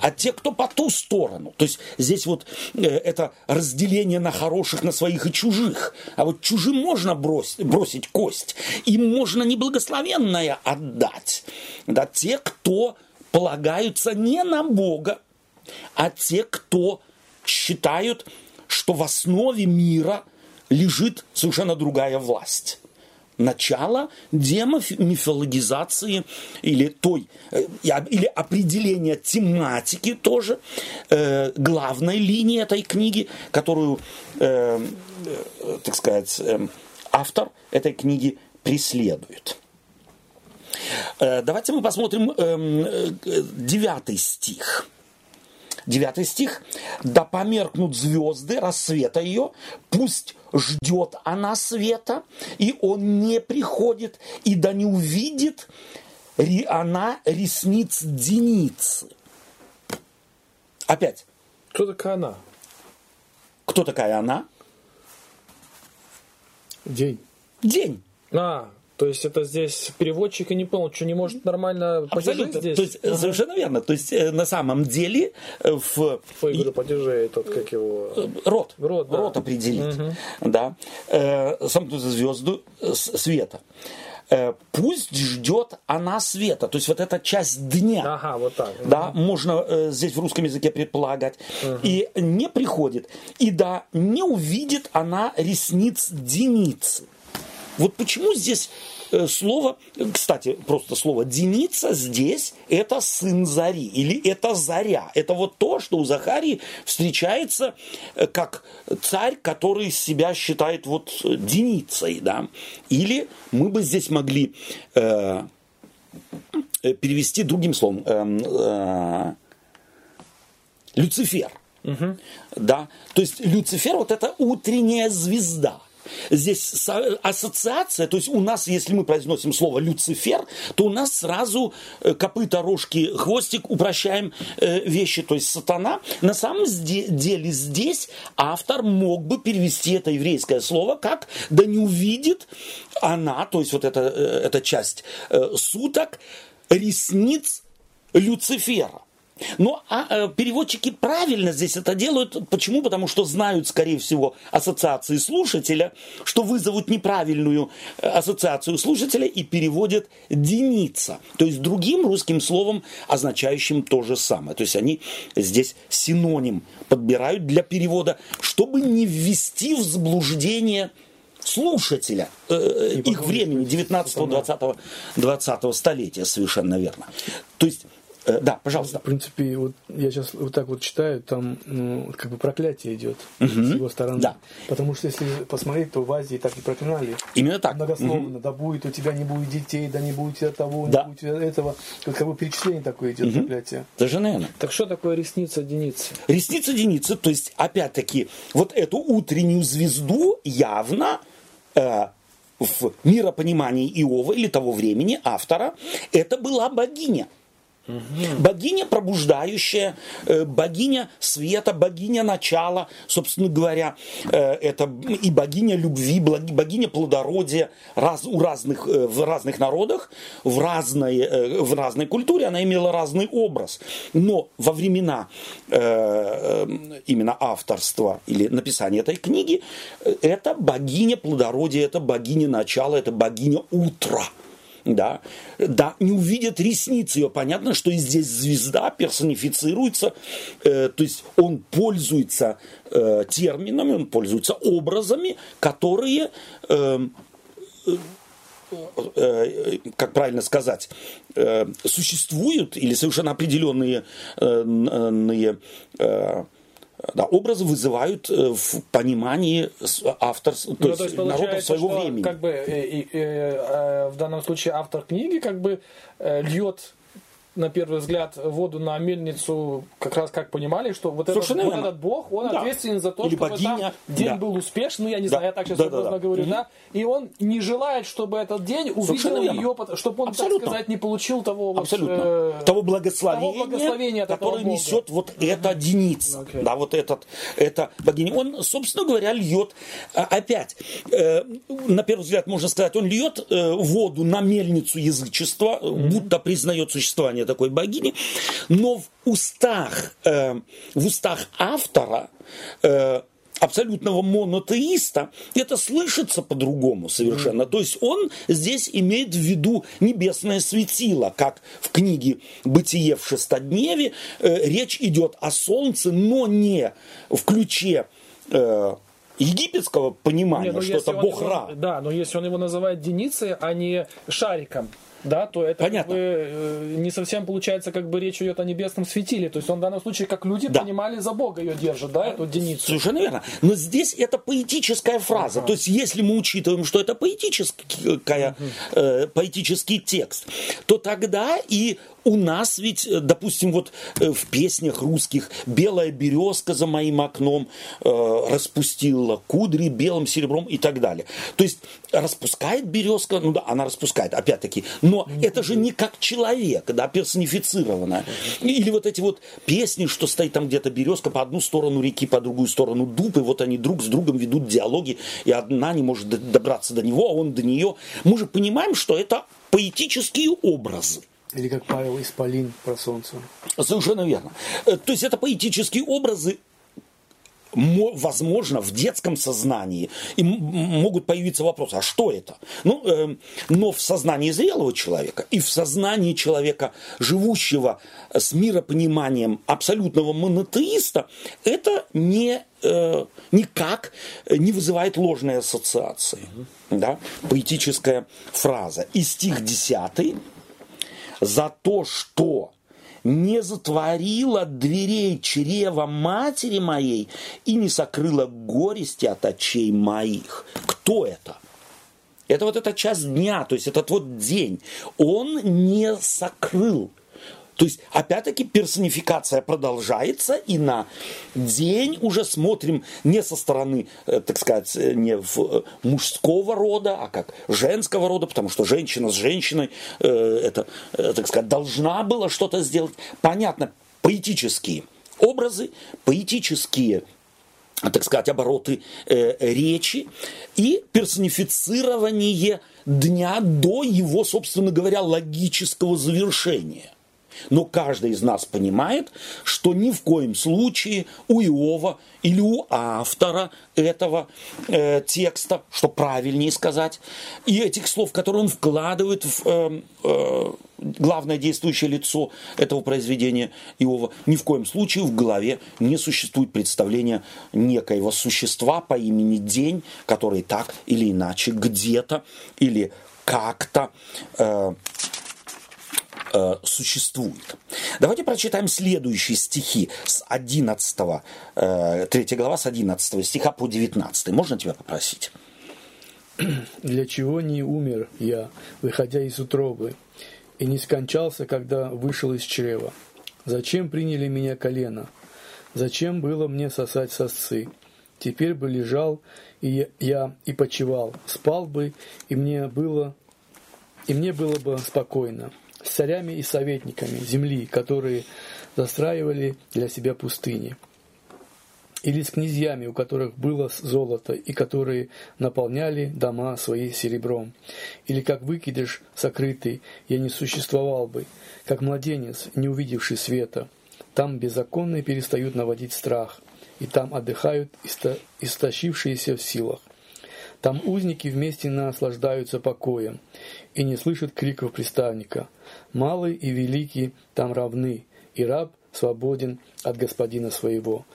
а те, кто по ту сторону. То есть здесь вот э, это разделение на хороших, на своих и чужих. А вот чужим можно бросить, бросить кость. Им можно неблагословенное отдать. Да, те, кто полагаются не на Бога, а те, кто считают, что в основе мира лежит совершенно другая власть начало демомифологизации или той, э, или определения тематики тоже э, главной линии этой книги, которую, э, так сказать, автор этой книги преследует. Давайте мы посмотрим эм, девятый стих. Девятый стих. «Да померкнут звезды рассвета ее, пусть ждет она света, и он не приходит, и да не увидит она ресниц деницы». Опять. Кто такая она? Кто такая она? День. День. А, то есть это здесь переводчик и не понял, что не может нормально Абсолютно. здесь. То есть ага. совершенно верно. То есть э, на самом деле э, в... Ой, говорю, падеже тот, как его... Э, род. Род, да. Род определить. Угу. Да. Сам звезду света пусть ждет она света. То есть вот эта часть дня. Ага, вот так. Да, угу. можно э, здесь в русском языке предполагать. Угу. И не приходит. И да, не увидит она ресниц деницы. Вот почему здесь э, слово, кстати, просто слово «деница» здесь это сын Зари или это Заря. Это вот то, что у Захарии встречается э, как царь, который себя считает вот деницей. Да? Или мы бы здесь могли э, э перевести другим словом. Э, э, Люцифер. Угу. Да? То есть Люцифер вот это утренняя звезда. Здесь ассоциация, то есть у нас, если мы произносим слово Люцифер, то у нас сразу э, копыта, рожки, хвостик, упрощаем э, вещи, то есть сатана. На самом деле здесь автор мог бы перевести это еврейское слово как «да не увидит она», то есть вот эта, э, эта часть суток, ресниц Люцифера. Но а, а, переводчики правильно здесь это делают. Почему? Потому что знают, скорее всего, ассоциации слушателя, что вызовут неправильную э, ассоциацию слушателя и переводят «деница». То есть другим русским словом, означающим то же самое. То есть они здесь синоним подбирают для перевода, чтобы не ввести в заблуждение слушателя э, их времени 19-20 20 столетия, совершенно верно. То есть Э, да, пожалуйста. В принципе, вот я сейчас вот так вот читаю, там ну, как бы проклятие идет угу. с его стороны. Да. Потому что если посмотреть, то в Азии так и проклинали. Именно так. Многословно. Угу. Да будет у тебя не будет детей, да не будет у тебя того, да. не будет у тебя этого. Вот как бы перечисление такое идет, угу. проклятие. Даже наверное. Так что такое ресница Деницы? Ресница Деницы, то есть, опять-таки, вот эту утреннюю звезду явно э, в миропонимании Иова или того времени автора, это была богиня. Богиня пробуждающая, э, богиня света, богиня начала, собственно говоря, э, это и богиня любви, богиня плодородия раз, у разных, э, в разных народах, в разной, в разной культуре она имела разный образ. Но во времена именно авторства или написания этой книги, это богиня плодородия, это богиня начала, это богиня утра да, да, не увидят ресниц ее. Понятно, что и здесь звезда персонифицируется, э, то есть он пользуется э, терминами, он пользуется образами, которые э, э, э как правильно сказать, э, существуют или совершенно определенные да, образы вызывают э, в понимании автор, то, ну, есть, то есть народов своего что, времени. Как бы, э, э, э, в данном случае автор книги как бы э, льет на первый взгляд, воду на мельницу, как раз как понимали, что вот, этот, вот этот бог, он да. ответственен за то, Или чтобы богиня. там день да. был успешный, ну, я не да. знаю, я так сейчас да, образно да, да. говорю, угу. да, и он не желает, чтобы этот день увидел ее, чтобы он, Абсолютно. так сказать, не получил того, Абсолютно. Вот, э, того благословения, того благословения которое несет вот угу. эта единица, okay. да, вот этот, это богиня. Он, собственно говоря, льет, а, опять, э, на первый взгляд можно сказать, он льет э, воду на мельницу язычества, угу. будто признает существование такой богини, но в устах, э, в устах автора э, абсолютного монотеиста, это слышится по-другому совершенно. То есть он здесь имеет в виду небесное светило, как в книге «Бытие в шестодневе» э, речь идет о солнце, но не в ключе э, египетского понимания, не, ну, что это бог его, Ра. Да, но если он его называет Деницей, а не шариком, да, то это Понятно. Как бы, э, не совсем получается, как бы речь идет о небесном светиле. То есть он в данном случае, как люди да. понимали, за Бога ее держит, да, эту единицу. Совершенно верно. Но здесь это поэтическая фраза. Ага. То есть если мы учитываем, что это поэтическая, угу. э, поэтический текст, то тогда и у нас ведь, э, допустим, вот э, в песнях русских «Белая березка за моим окном э, распустила кудри белым серебром» и так далее. То есть распускает березка, ну да, она распускает, опять-таки, но это же не как человек, да, персонифицированная. Или вот эти вот песни, что стоит там где-то березка по одну сторону реки, по другую сторону дуб, и вот они друг с другом ведут диалоги, и одна не может добраться до него, а он до нее. Мы же понимаем, что это поэтические образы. Или как Павел Исполин про солнце. Совершенно верно. Э, то есть это поэтические образы, возможно, в детском сознании и могут появиться вопросы, а что это? Ну, э, но в сознании зрелого человека и в сознании человека, живущего с миропониманием абсолютного монотеиста, это не, э, никак не вызывает ложной ассоциации. Да? Поэтическая фраза. И стих 10 за то, что не затворила дверей чрева матери моей и не сокрыла горести от очей моих. Кто это? Это вот эта часть дня, то есть этот вот день. Он не сокрыл то есть, опять-таки, персонификация продолжается, и на день уже смотрим не со стороны, э, так сказать, э, не в э, мужского рода, а как женского рода, потому что женщина с женщиной, это, так сказать, должна была что-то сделать. Понятно, поэтические образы, поэтические так сказать, обороты э, речи и персонифицирование дня до его, собственно говоря, логического завершения. Но каждый из нас понимает, что ни в коем случае у Иова или у автора этого э, текста, что правильнее сказать, и этих слов, которые он вкладывает в э, э, главное действующее лицо этого произведения Иова, ни в коем случае в голове не существует представления некоего существа по имени День, который так или иначе где-то или как-то э, э, существует. Давайте прочитаем следующие стихи с 11, э, 3 глава с 11 стиха по 19. Можно тебя попросить? Для чего не умер я, выходя из утробы, и не скончался, когда вышел из чрева? Зачем приняли меня колено? Зачем было мне сосать сосцы? Теперь бы лежал и я и почевал, спал бы, и мне было, и мне было бы спокойно царями и советниками земли, которые застраивали для себя пустыни, или с князьями, у которых было золото, и которые наполняли дома свои серебром, или как выкидыш сокрытый, я не существовал бы, как младенец, не увидевший света. Там беззаконные перестают наводить страх, и там отдыхают истощившиеся в силах. Там узники вместе наслаждаются покоем и не слышат криков приставника. Малый и великий там равны, и раб свободен от господина своего.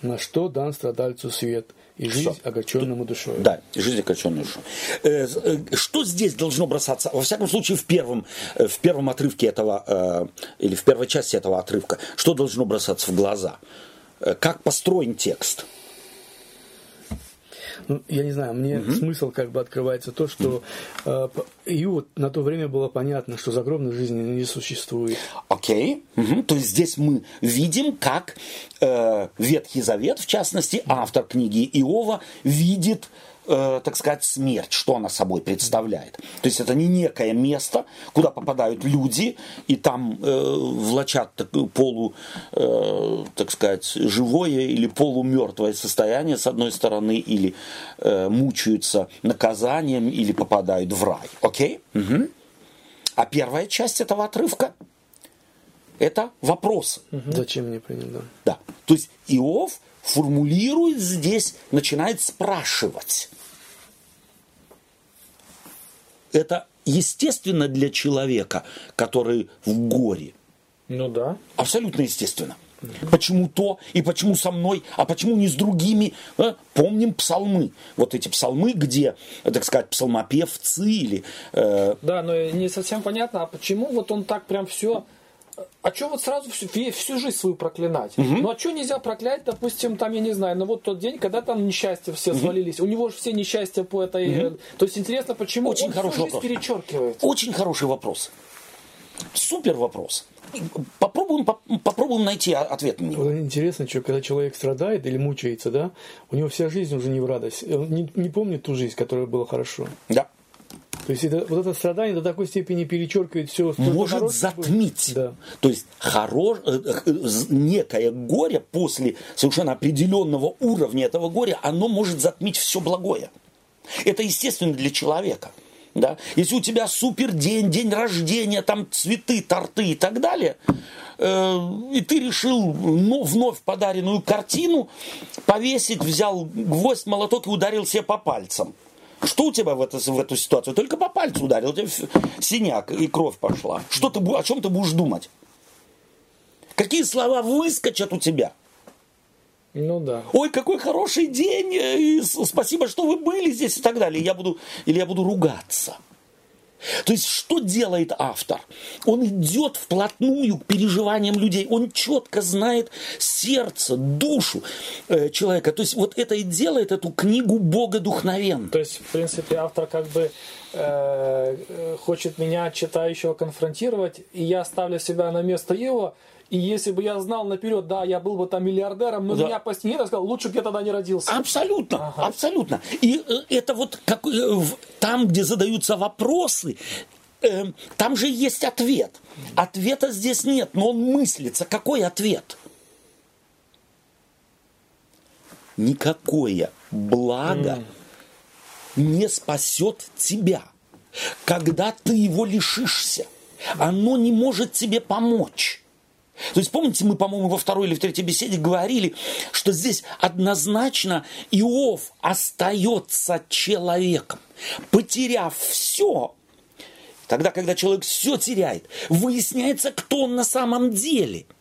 На что дан страдальцу свет и жизнь что? огорченному душой. Да, и жизнь огорченную душой. Э, э, что здесь должно бросаться? Во всяком случае, в первом, э, в первом отрывке этого, или в первой части этого отрывка, что должно бросаться в глаза? Как построен текст? Ну, я не знаю, мне угу. смысл как бы открывается то, что э, и вот на то время было понятно, что загробной жизни не существует. Окей. Okay. Угу. То есть здесь мы видим, как э, Ветхий Завет, в частности, автор книги Иова, видит э, так сказать, смерть, что она собой представляет. То есть это не некое место, куда попадают люди и там э, влачат такое полу, э, так сказать, живое или полумертвое состояние с одной стороны, или э, мучаются наказанием, или попадают в рай. Окей? Угу. А первая часть этого отрывка это вопрос. Угу. Зачем мне принять? Да. да. То есть Иов формулирует здесь, начинает спрашивать. Это естественно для человека, который в горе. Ну да. Абсолютно естественно. Почему то и почему со мной, а почему не с другими? А? Помним псалмы. Вот эти псалмы, где, так сказать, псалмопевцы или... Э... Да, но не совсем понятно, а почему вот он так прям все а что вот сразу всю, всю жизнь свою проклинать? Угу. Ну а что нельзя проклять, допустим, там, я не знаю, ну вот тот день, когда там несчастья все угу. свалились, у него же все несчастья по этой... Угу. То есть интересно, почему Очень он хороший всю вопрос. перечеркивает? Очень хороший вопрос. Супер вопрос. Попробуем, попробуем найти ответ на него. Интересно, что когда человек страдает или мучается, да, у него вся жизнь уже не в радость. Он не, не помнит ту жизнь, которая была хорошо. Да. То есть это, вот это страдание до такой степени перечеркивает все. Может хорошего, затмить. Да. То есть хорош, э, э, некое горе после совершенно определенного уровня этого горя, оно может затмить все благое. Это естественно для человека. Да? Если у тебя супер день, день рождения, там цветы, торты и так далее, э, и ты решил ну, вновь подаренную картину повесить, взял гвоздь, молоток и ударил себе по пальцам. Что у тебя в, это, в эту ситуацию? Только по пальцу ударил, у тебя синяк и кровь пошла. Что ты, о чем ты будешь думать? Какие слова выскочат у тебя? Ну да. Ой, какой хороший день, э, и спасибо, что вы были здесь и так далее. Я буду, или я буду ругаться. То есть, что делает автор? Он идет вплотную к переживаниям людей. Он четко знает сердце, душу э, человека. То есть, вот это и делает эту книгу богодухновенной. То есть, в принципе, автор как бы э, э хочет меня, читающего, конфронтировать, и я ставлю себя на место его, и если бы я знал наперед, да, я был бы там миллиардером, но да. меня почти нет, я сказал, лучше бы я тогда не родился. Абсолютно, ага. абсолютно. И э, это вот как, э, там, где задаются вопросы, э, там же есть ответ. Ответа здесь нет, но он мыслится. Какой ответ? Никакое благо mm. не спасет тебя, когда ты его лишишься. оно не может тебе помочь. То есть, помните, мы, по-моему, во второй или в третьей беседе говорили, что здесь однозначно Иов остается человеком. Потеряв все, тогда, когда человек все теряет, выясняется, кто он на самом деле –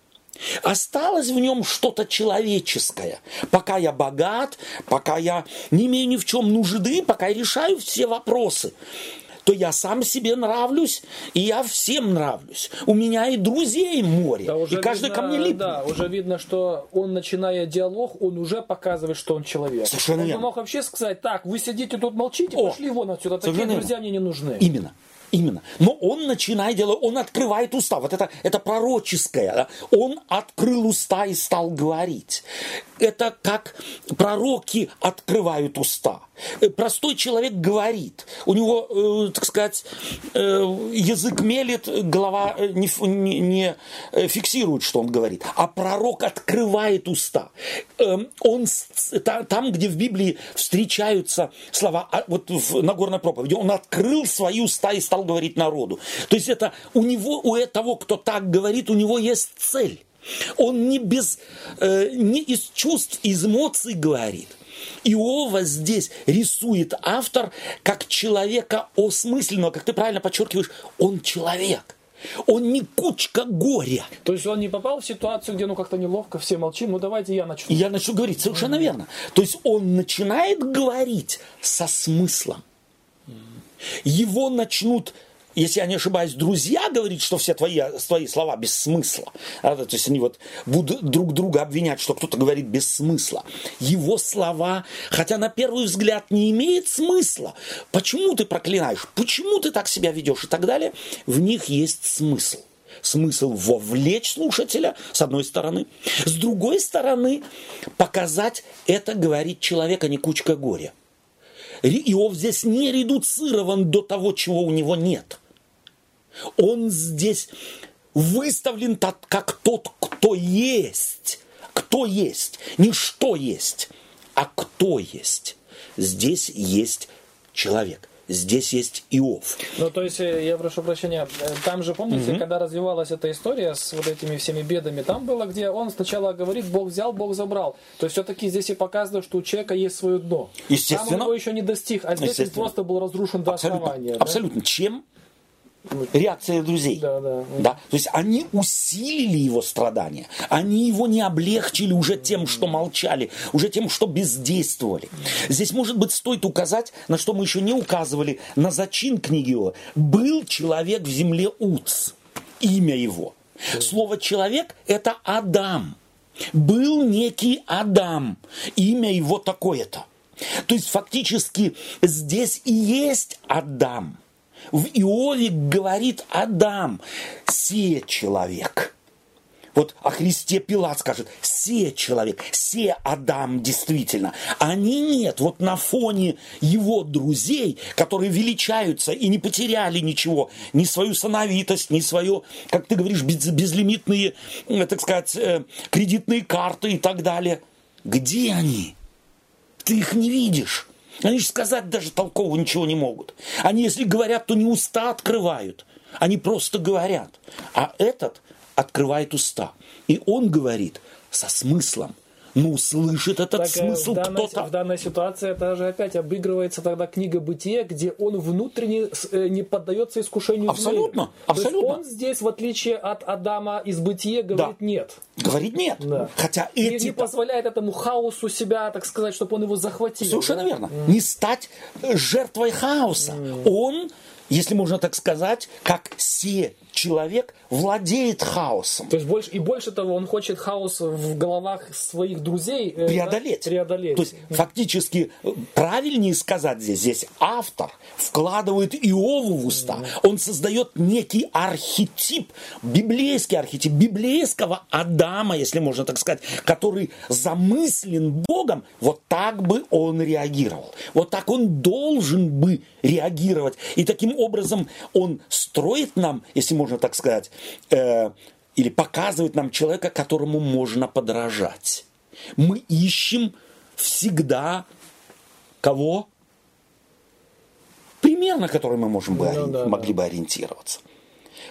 Осталось в нем что-то человеческое. Пока я богат, пока я не имею ни в чем нужды, пока я решаю все вопросы, то я сам себе нравлюсь, и я всем нравлюсь. У меня и друзей море, да, уже и каждый видно, ко мне липнет. Да, уже видно, что он, начиная диалог, он уже показывает, что он человек. Совершенно он верно. мог вообще сказать, так, вы сидите тут молчите, О, пошли вон отсюда, такие друзья мне не нужны. Именно. Именно. Но он начинает делать, он открывает уста. Вот это, это пророческое. Да? Он открыл уста и стал говорить. Это как пророки открывают уста. Э, простой человек говорит. У него, э, так сказать, э, язык мелет, голова не, не, не фиксирует, что он говорит. А пророк открывает уста. Э, он там, где в Библии встречаются слова, а, вот в Нагорной проповеди, он открыл свои уста и стал говорить народу. То есть это у него, у того, кто так говорит, у него есть цель. Он не, без, не из чувств, из эмоций говорит. Иова здесь рисует автор как человека осмысленного, как ты правильно подчеркиваешь, он человек. Он не кучка горя. То есть он не попал в ситуацию, где ну как-то неловко, все молчим, ну давайте я начну. Я начну говорить, совершенно mm-hmm. верно. То есть он начинает говорить со смыслом. Mm-hmm. Его начнут если я не ошибаюсь, друзья говорить, что все твои, твои слова без смысла. Да, то есть они вот будут друг друга обвинять, что кто-то говорит без смысла. Его слова, хотя на первый взгляд не имеет смысла. Почему ты проклинаешь? Почему ты так себя ведешь? И так далее. В них есть смысл смысл вовлечь слушателя, с одной стороны. С другой стороны, показать это говорит человек, а не кучка горя. Иов здесь не редуцирован до того, чего у него нет. Он здесь выставлен так, как тот, кто есть. Кто есть. Не что есть, а кто есть. Здесь есть человек здесь есть Иов. Ну, то есть, э, я прошу прощения, э, там же, помните, угу. когда развивалась эта история с вот этими всеми бедами, там было, где он сначала говорит, Бог взял, Бог забрал. То есть, все-таки здесь и показывает, что у человека есть свое дно. Естественно. Там его еще не достиг, а здесь он просто был разрушен до абсолютно, основания. Абсолютно. Да? Чем реакция друзей. Да, да. да. То есть они усилили его страдания. Они его не облегчили уже тем, что молчали, уже тем, что бездействовали. Здесь, может быть, стоит указать, на что мы еще не указывали, на зачин книги его. Был человек в земле Уц. Имя его. Слово «человек» – это Адам. Был некий Адам. Имя его такое-то. То есть фактически здесь и есть Адам – в Иове говорит Адам, се человек. Вот о Христе Пилат скажет, се человек, се Адам действительно. Они нет, вот на фоне его друзей, которые величаются и не потеряли ничего, ни свою сановитость, ни свое, как ты говоришь, без, безлимитные, э, так сказать, э, кредитные карты и так далее. Где они? Ты их не видишь. Они же сказать даже толково ничего не могут. Они, если говорят, то не уста открывают. Они просто говорят. А этот открывает уста. И он говорит со смыслом. Ну, слышит этот так, э, смысл кто-то. В данной ситуации это же опять обыгрывается тогда книга Бытия, где он внутренне э, не поддается искушению Абсолютно, змея. абсолютно. То есть он здесь, в отличие от Адама из Бытия, говорит да. нет. Говорит нет. Да. Хотя эти... Не, не позволяет этому хаосу себя, так сказать, чтобы он его захватил. Совершенно да? верно. Mm. Не стать жертвой хаоса. Mm. Он если можно так сказать, как се человек владеет хаосом. То есть больше и больше того, он хочет хаос в головах своих друзей э, преодолеть. Да, преодолеть. То есть фактически э, правильнее сказать здесь, здесь автор вкладывает Иову в уста. Mm-hmm. Он создает некий архетип, библейский архетип, библейского Адама, если можно так сказать, который замыслен Богом, вот так бы он реагировал. Вот так он должен бы реагировать. И таким образом он строит нам, если можно так сказать, э, или показывает нам человека, которому можно подражать. Мы ищем всегда кого? Пример, на который мы можем бы, ну, да, могли да. бы ориентироваться.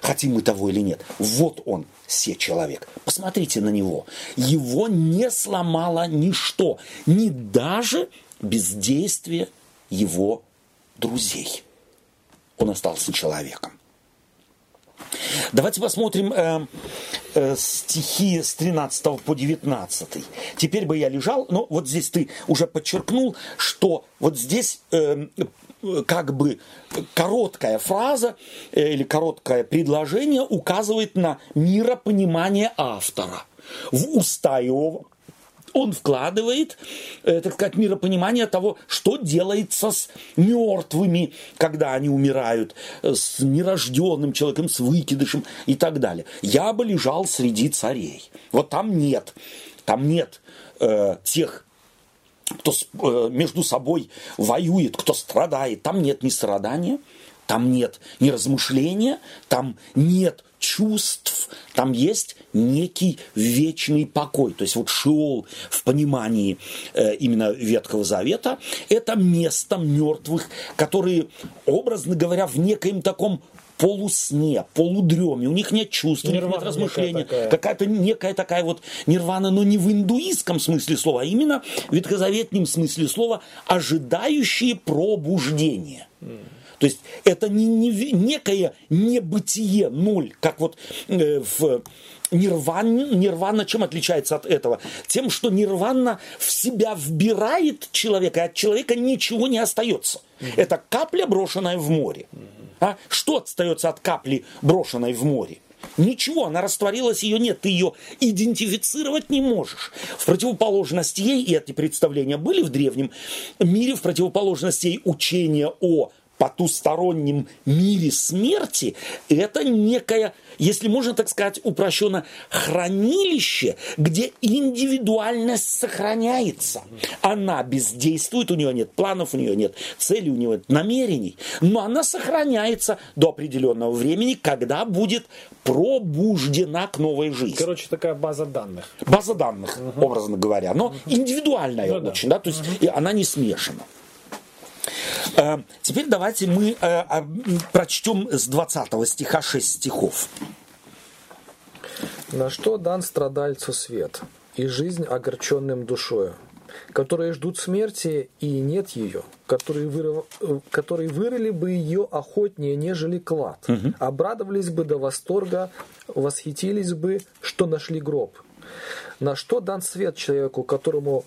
хотим мы того или нет. Вот он, все человек. Посмотрите на него. Его не сломало ничто, ни даже бездействие его друзей. Он остался человеком. Давайте посмотрим э, э, стихи с 13 по 19. Теперь бы я лежал, но вот здесь ты уже подчеркнул, что вот здесь э, как бы короткая фраза э, или короткое предложение указывает на миропонимание автора. В уста Иова он вкладывает, э, так сказать, миропонимание того, что делается с мертвыми, когда они умирают, э, с нерожденным человеком, с выкидышем и так далее. Я бы лежал среди царей. Вот там нет, там нет э, тех кто э, между собой воюет, кто страдает, там нет ни страдания, там нет ни размышления, там нет чувств, там есть некий вечный покой. То есть вот Шиол в понимании э, именно Ветхого Завета – это место мертвых, которые, образно говоря, в некоем таком полусне, полудреме, у них нет чувств, у них нет размышления, какая-то некая такая вот нирвана, но не в индуистском смысле слова, а именно в ветхозаветном смысле слова, ожидающие пробуждения. Mm. То есть это не, не некое небытие, ноль, как вот э, в нирване, нирвана чем отличается от этого? Тем, что нирвана в себя вбирает человека, и от человека ничего не остается. Mm-hmm. Это капля, брошенная в море. Mm-hmm. А? Что остается от капли, брошенной в море? Ничего, она растворилась, ее нет, ты ее идентифицировать не можешь. В противоположность ей, и эти представления были в древнем мире, в противоположность ей учения о потустороннем мире смерти, это некое, если можно так сказать упрощенно, хранилище, где индивидуальность сохраняется. Она бездействует, у нее нет планов, у нее нет целей, у нее нет намерений, но она сохраняется до определенного времени, когда будет пробуждена к новой жизни. Короче, такая база данных. База данных, угу. образно говоря, но индивидуальная ну, очень, да, да то есть угу. она не смешана. Э, теперь давайте мы э, прочтем с 20 стиха 6 стихов. На что дан страдальцу свет, и жизнь огорченным душою, которые ждут смерти, и нет ее, которые, вырыв... которые вырыли бы ее охотнее, нежели клад, угу. обрадовались бы до восторга, восхитились бы, что нашли гроб. На что дан свет человеку, которому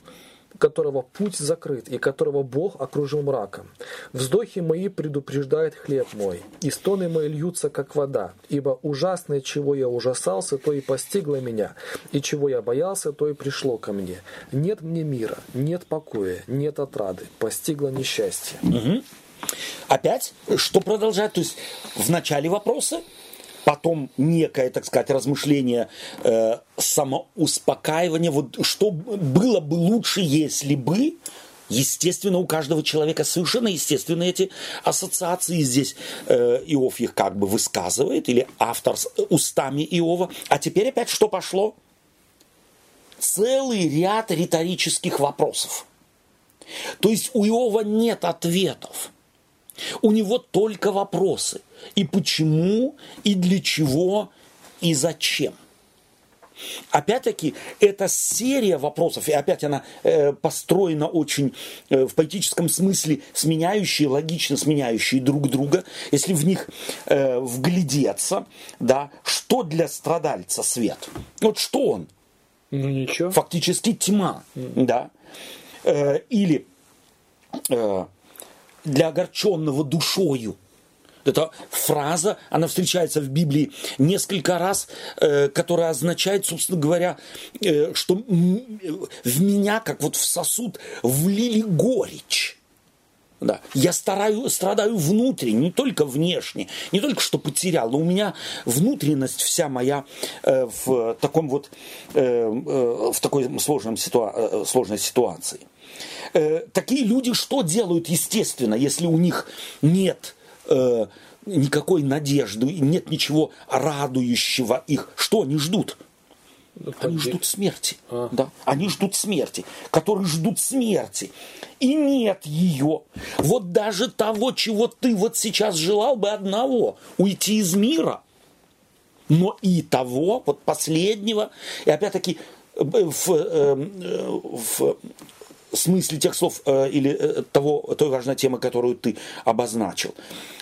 которого путь закрыт и которого Бог окружил мраком. Вздохи мои предупреждает хлеб мой, и стоны мои льются, как вода, ибо ужасное, чего я ужасался, то и постигло меня, и чего я боялся, то и пришло ко мне. Нет мне мира, нет покоя, нет отрады, постигло несчастье. Угу. Опять, что продолжать? То есть в начале вопроса потом некое, так сказать, размышление, э, самоуспокаивание, вот что было бы лучше, если бы, Естественно, у каждого человека совершенно естественно эти ассоциации. Здесь э, Иов их как бы высказывает, или автор с устами Иова. А теперь опять что пошло? Целый ряд риторических вопросов. То есть у Иова нет ответов. У него только вопросы. И почему, и для чего, и зачем. Опять-таки, это серия вопросов, и опять она э, построена очень э, в поэтическом смысле, сменяющие, логично сменяющие друг друга. Если в них э, вглядеться, да, что для страдальца свет? Вот что он? Ну ничего. Фактически тьма, mm. да. Э, или э, для огорченного душою. Эта фраза, она встречается в Библии несколько раз, э, которая означает, собственно говоря, э, что в меня, как вот в сосуд, влили горечь. Да. Я стараю, страдаю внутренне, не только внешне, не только что потерял, но у меня внутренность вся моя э, в таком вот э, э, в такой сложном ситуа- э, сложной ситуации. Э, такие люди что делают, естественно, если у них нет э, никакой надежды, нет ничего радующего их? Что они ждут? Они ждут смерти. А. Да? Они ждут смерти, которые ждут смерти. И нет ее. Вот даже того, чего ты вот сейчас желал бы одного, уйти из мира. но и того, вот последнего, и опять-таки в, в смысле тех слов или того, той важной темы, которую ты обозначил,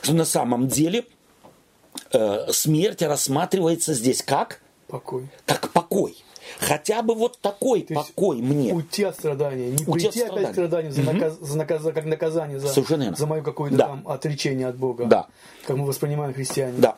что на самом деле смерть рассматривается здесь как? Покой. Как покой. Хотя бы вот такой То покой мне. Уйти от страдания. Не уйти прийти от опять к страданию за, наказ, за наказ, как наказание за, за мое какое-то да. там отречение от Бога. Да. Как мы воспринимаем христиане. Да.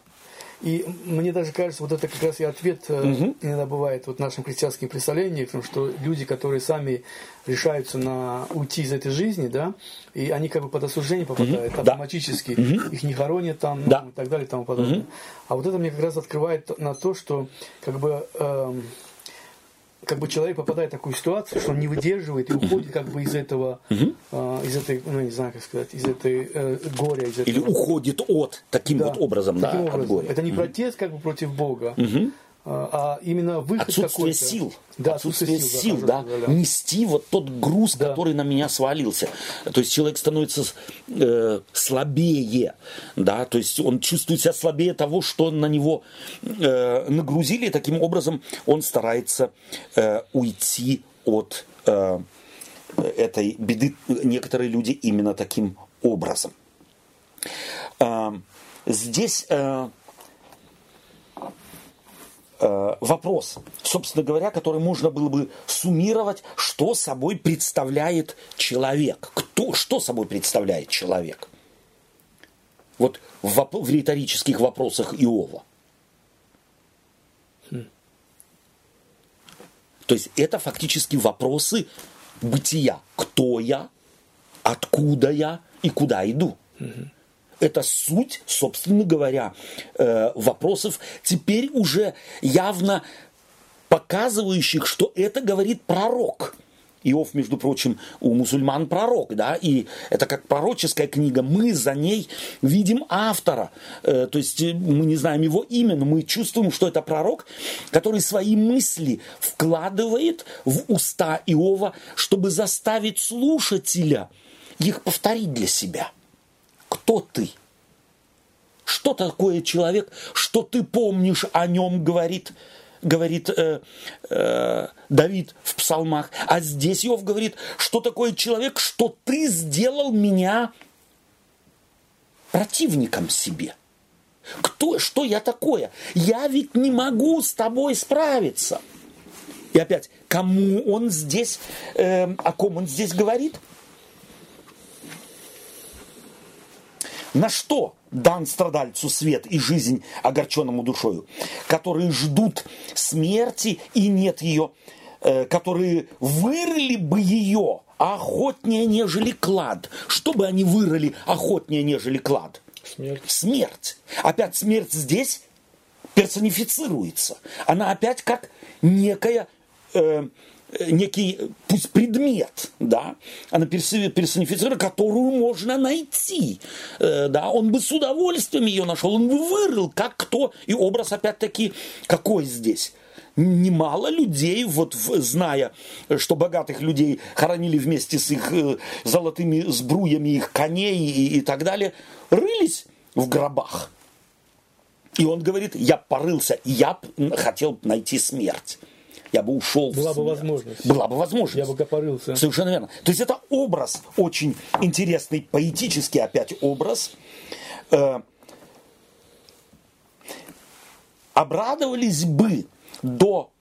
И мне даже кажется, вот это как раз и ответ угу. иногда бывает вот нашим христианским представлениям, что люди, которые сами решаются на уйти из этой жизни, да, и они как бы под осуждение попадают угу. автоматически, угу. их не хоронят там да. ну, и так далее и тому подобное. Угу. А вот это мне как раз открывает на то, что как бы э, как бы человек попадает в такую ситуацию, что он не выдерживает и уходит как бы из этого, uh из этой, ну не знаю как сказать, из этой э, горя, из этого. Или уходит от таким да, вот образом, таким да, образом. от горя. Это не протест как бы против Бога, uh а именно выход Отсутствие сил. Да, отсутствие, отсутствие сил, да, да, нести вот тот груз, да. который на меня свалился. То есть человек становится э, слабее, да, то есть он чувствует себя слабее того, что на него э, нагрузили, и таким образом он старается э, уйти от э, этой беды. Некоторые люди именно таким образом. Э, здесь Э, вопрос, собственно говоря, который можно было бы суммировать, что собой представляет человек. Кто, что собой представляет человек? Вот в, в риторических вопросах Иова. То есть это фактически вопросы бытия. Кто я, откуда я и куда иду. Угу. Это суть, собственно говоря, э, вопросов, теперь уже явно показывающих, что это говорит пророк. Иов, между прочим, у мусульман пророк, да, и это как пророческая книга, мы за ней видим автора, э, то есть э, мы не знаем его имя, но мы чувствуем, что это пророк, который свои мысли вкладывает в уста Иова, чтобы заставить слушателя их повторить для себя – кто ты? Что такое человек? Что ты помнишь о нем, говорит, говорит э, э, Давид в псалмах. А здесь Иов говорит, что такое человек, что ты сделал меня противником себе. Кто, что я такое? Я ведь не могу с тобой справиться. И опять, кому он здесь, э, о ком он здесь говорит? На что дан страдальцу свет и жизнь огорченному душою, которые ждут смерти и нет ее, э, которые вырыли бы ее охотнее, нежели клад. Что бы они вырыли охотнее, нежели клад? Смерть. Смерть. Опять смерть здесь персонифицируется. Она опять как некая э, некий, пусть предмет, да, она персонифицирована, которую можно найти, э, да, он бы с удовольствием ее нашел, он бы вырыл, как кто, и образ опять-таки какой здесь? немало людей, вот зная, что богатых людей хоронили вместе с их э, золотыми сбруями, их коней и, и так далее, рылись в гробах. И он говорит, я порылся, я хотел найти смерть я бы ушел Была бы возможность. Была бы возможность. Я бы копорился. Совершенно верно. То есть это образ очень интересный, поэтический опять образ. Э, обрадовались бы до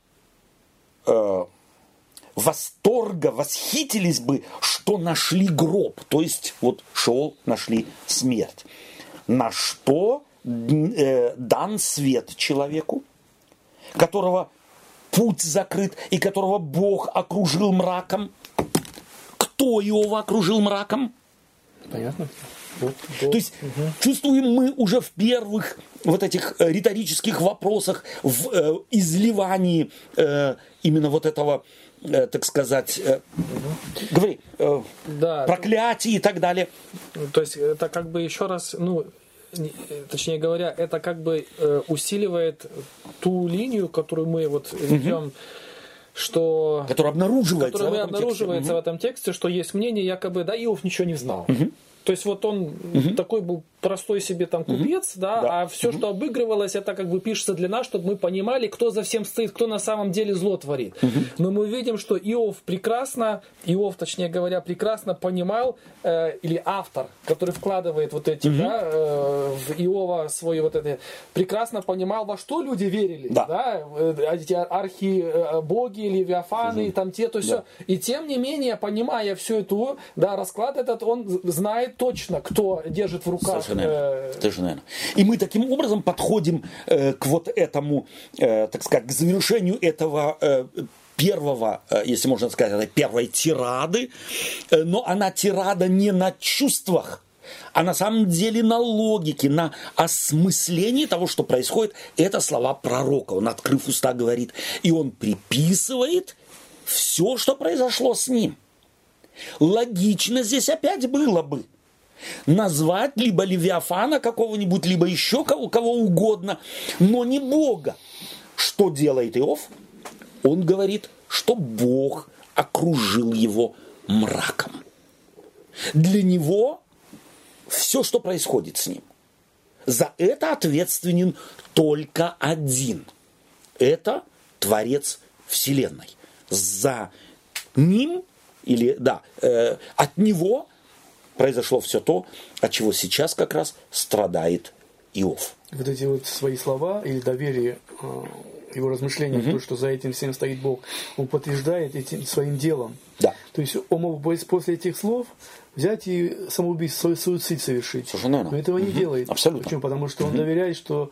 э, восторга, восхитились бы, что нашли гроб. То есть вот шел, нашли смерть. На что э, дан свет человеку, которого путь закрыт, и которого Бог окружил мраком. Кто Иова окружил мраком? Понятно. Вот, вот. То есть угу. чувствуем мы уже в первых вот этих э, риторических вопросах, в э, изливании э, именно вот этого, э, так сказать, э, угу. говори, э, да, проклятий и так далее. То есть это как бы еще раз, ну, точнее говоря, это как бы э, усиливает ту линию, которую мы вот ведем, угу. что... Которая обнаруживается, которая в, этом обнаруживается тексте. в этом тексте, что есть мнение, якобы, да, Иов ничего не знал. Угу. То есть вот он угу. такой был простой себе там купец, да, Да. а все, что обыгрывалось, это как бы пишется для нас, чтобы мы понимали, кто за всем стоит, кто на самом деле зло творит. Но мы видим, что Иов прекрасно, Иов, точнее говоря, прекрасно понимал, э, или автор, который вкладывает вот эти, да, э, в Иова свои вот это, прекрасно понимал, во что люди верили, Да. э, эти архи э, боги, левиафаны, там те, то все. И тем не менее, понимая всю эту, да, расклад этот, он знает точно, кто держит в руках. Совершенно верно. э, Совершенно верно. И мы таким образом подходим э, к вот этому, э, так сказать, к завершению этого э, первого, э, если можно сказать, этой первой тирады. Э, но она тирада не на чувствах, а на самом деле на логике, на осмыслении того, что происходит. Это слова пророка. Он, открыв уста, говорит. И он приписывает все, что произошло с ним. Логично здесь опять было бы назвать либо Левиафана какого-нибудь, либо еще кого, кого угодно, но не Бога. Что делает Иов? Он говорит, что Бог окружил его мраком. Для него все, что происходит с ним, за это ответственен только один. Это Творец Вселенной. За ним, или да, э, от него произошло все то, от чего сейчас как раз страдает Иов. Вот эти вот свои слова или доверие э, его размышления, в то, что за этим всем стоит Бог, он подтверждает этим своим делом. Да. То есть он мог бы после этих слов взять и самоубийство, суицид совершить. Совершенно верно. Но этого не Мгм. делает. Абсолютно. Почему? Потому что он доверяет, что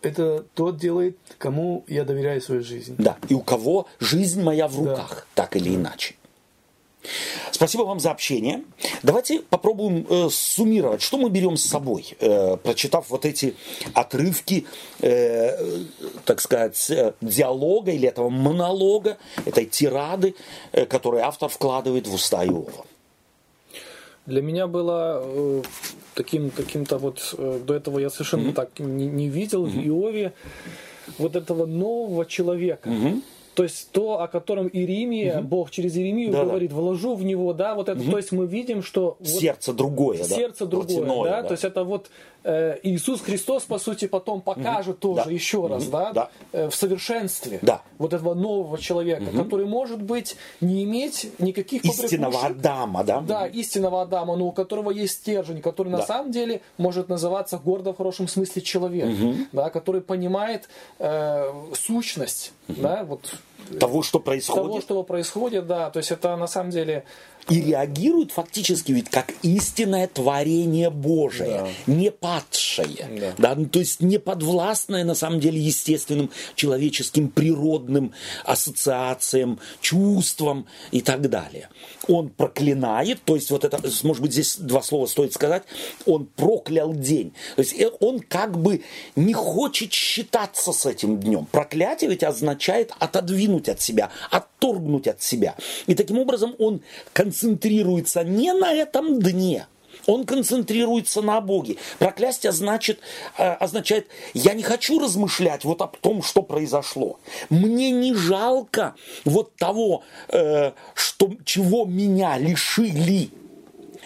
это тот делает, кому я доверяю свою жизнь. Да, и у кого жизнь моя в руках, так или иначе. Спасибо вам за общение. Давайте попробуем э, суммировать, что мы берем с собой, э, прочитав вот эти отрывки, э, так сказать, э, диалога или этого монолога, этой тирады, э, которую автор вкладывает в уста Иова. Для меня было э, таким каким-то вот э, до этого я совершенно так не, не видел в Иове вот этого нового человека. То есть то, о котором Иеремия, Бог через Иеремию Да-да. говорит, вложу в него, да, вот это. То есть мы видим, что вот Сердце другое, да? сердце другое, плотяное, да? то есть это вот Иисус Христос, по сути, потом покажет тоже Да. еще раз, Мгм. да, Да. э, в совершенстве Да. вот этого нового человека, который может быть не иметь никаких Истинного Адама, да? да, истинного Адама, но у которого есть стержень, который на Да. самом деле может называться гордо в хорошем смысле человек, да, который понимает э, сущность, да, вот Того, что происходит. того, что происходит, да, то есть это на самом деле и реагирует фактически ведь как истинное творение Божие, не падшее, да. ну, то есть не подвластное на самом деле естественным человеческим природным ассоциациям, чувствам и так далее. Он проклинает, то есть вот это, может быть, здесь два слова стоит сказать, он проклял день. То есть э, он как бы не хочет считаться с этим днем. Проклятие ведь означает отодвинуть от себя, отторгнуть от себя. И таким образом он концентрируется не на этом дне, он концентрируется на Боге. Проклятие значит, э, означает, я не хочу размышлять вот о том, что произошло. Мне не жалко вот того, э, что, чего меня лишили.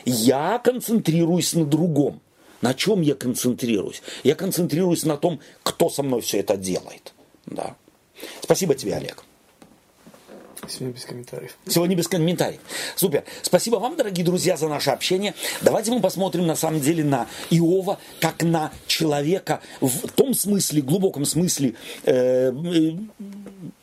Я концентрируюсь на другом. На чем я концентрируюсь? Я концентрируюсь на том, кто со мной все это делает. Да. Спасибо тебе, Олег. Сегодня без комментариев. Сегодня без комментариев. Супер. Спасибо вам, дорогие друзья, за наше общение. Давайте мы посмотрим на самом деле на Иова как на человека в том смысле, глубоком смысле э, э,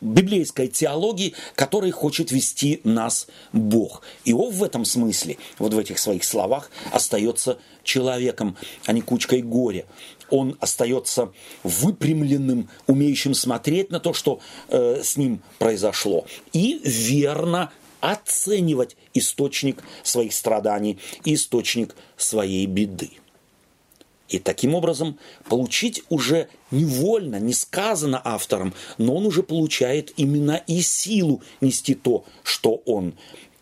библейской теологии, который хочет вести нас Бог. Иов в этом смысле, вот в этих своих словах, остается человеком, а не кучкой горя. Он остается выпрямленным, умеющим смотреть на то, что э, с ним произошло, и верно оценивать источник своих страданий, источник своей беды. И таким образом получить уже невольно, не сказано автором, но он уже получает именно и силу нести то, что он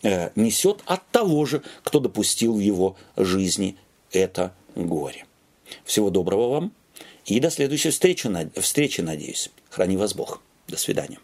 э, несет от того же, кто допустил в его жизни это горе. Всего доброго вам и до следующей встречи, встречи надеюсь. Храни вас Бог. До свидания.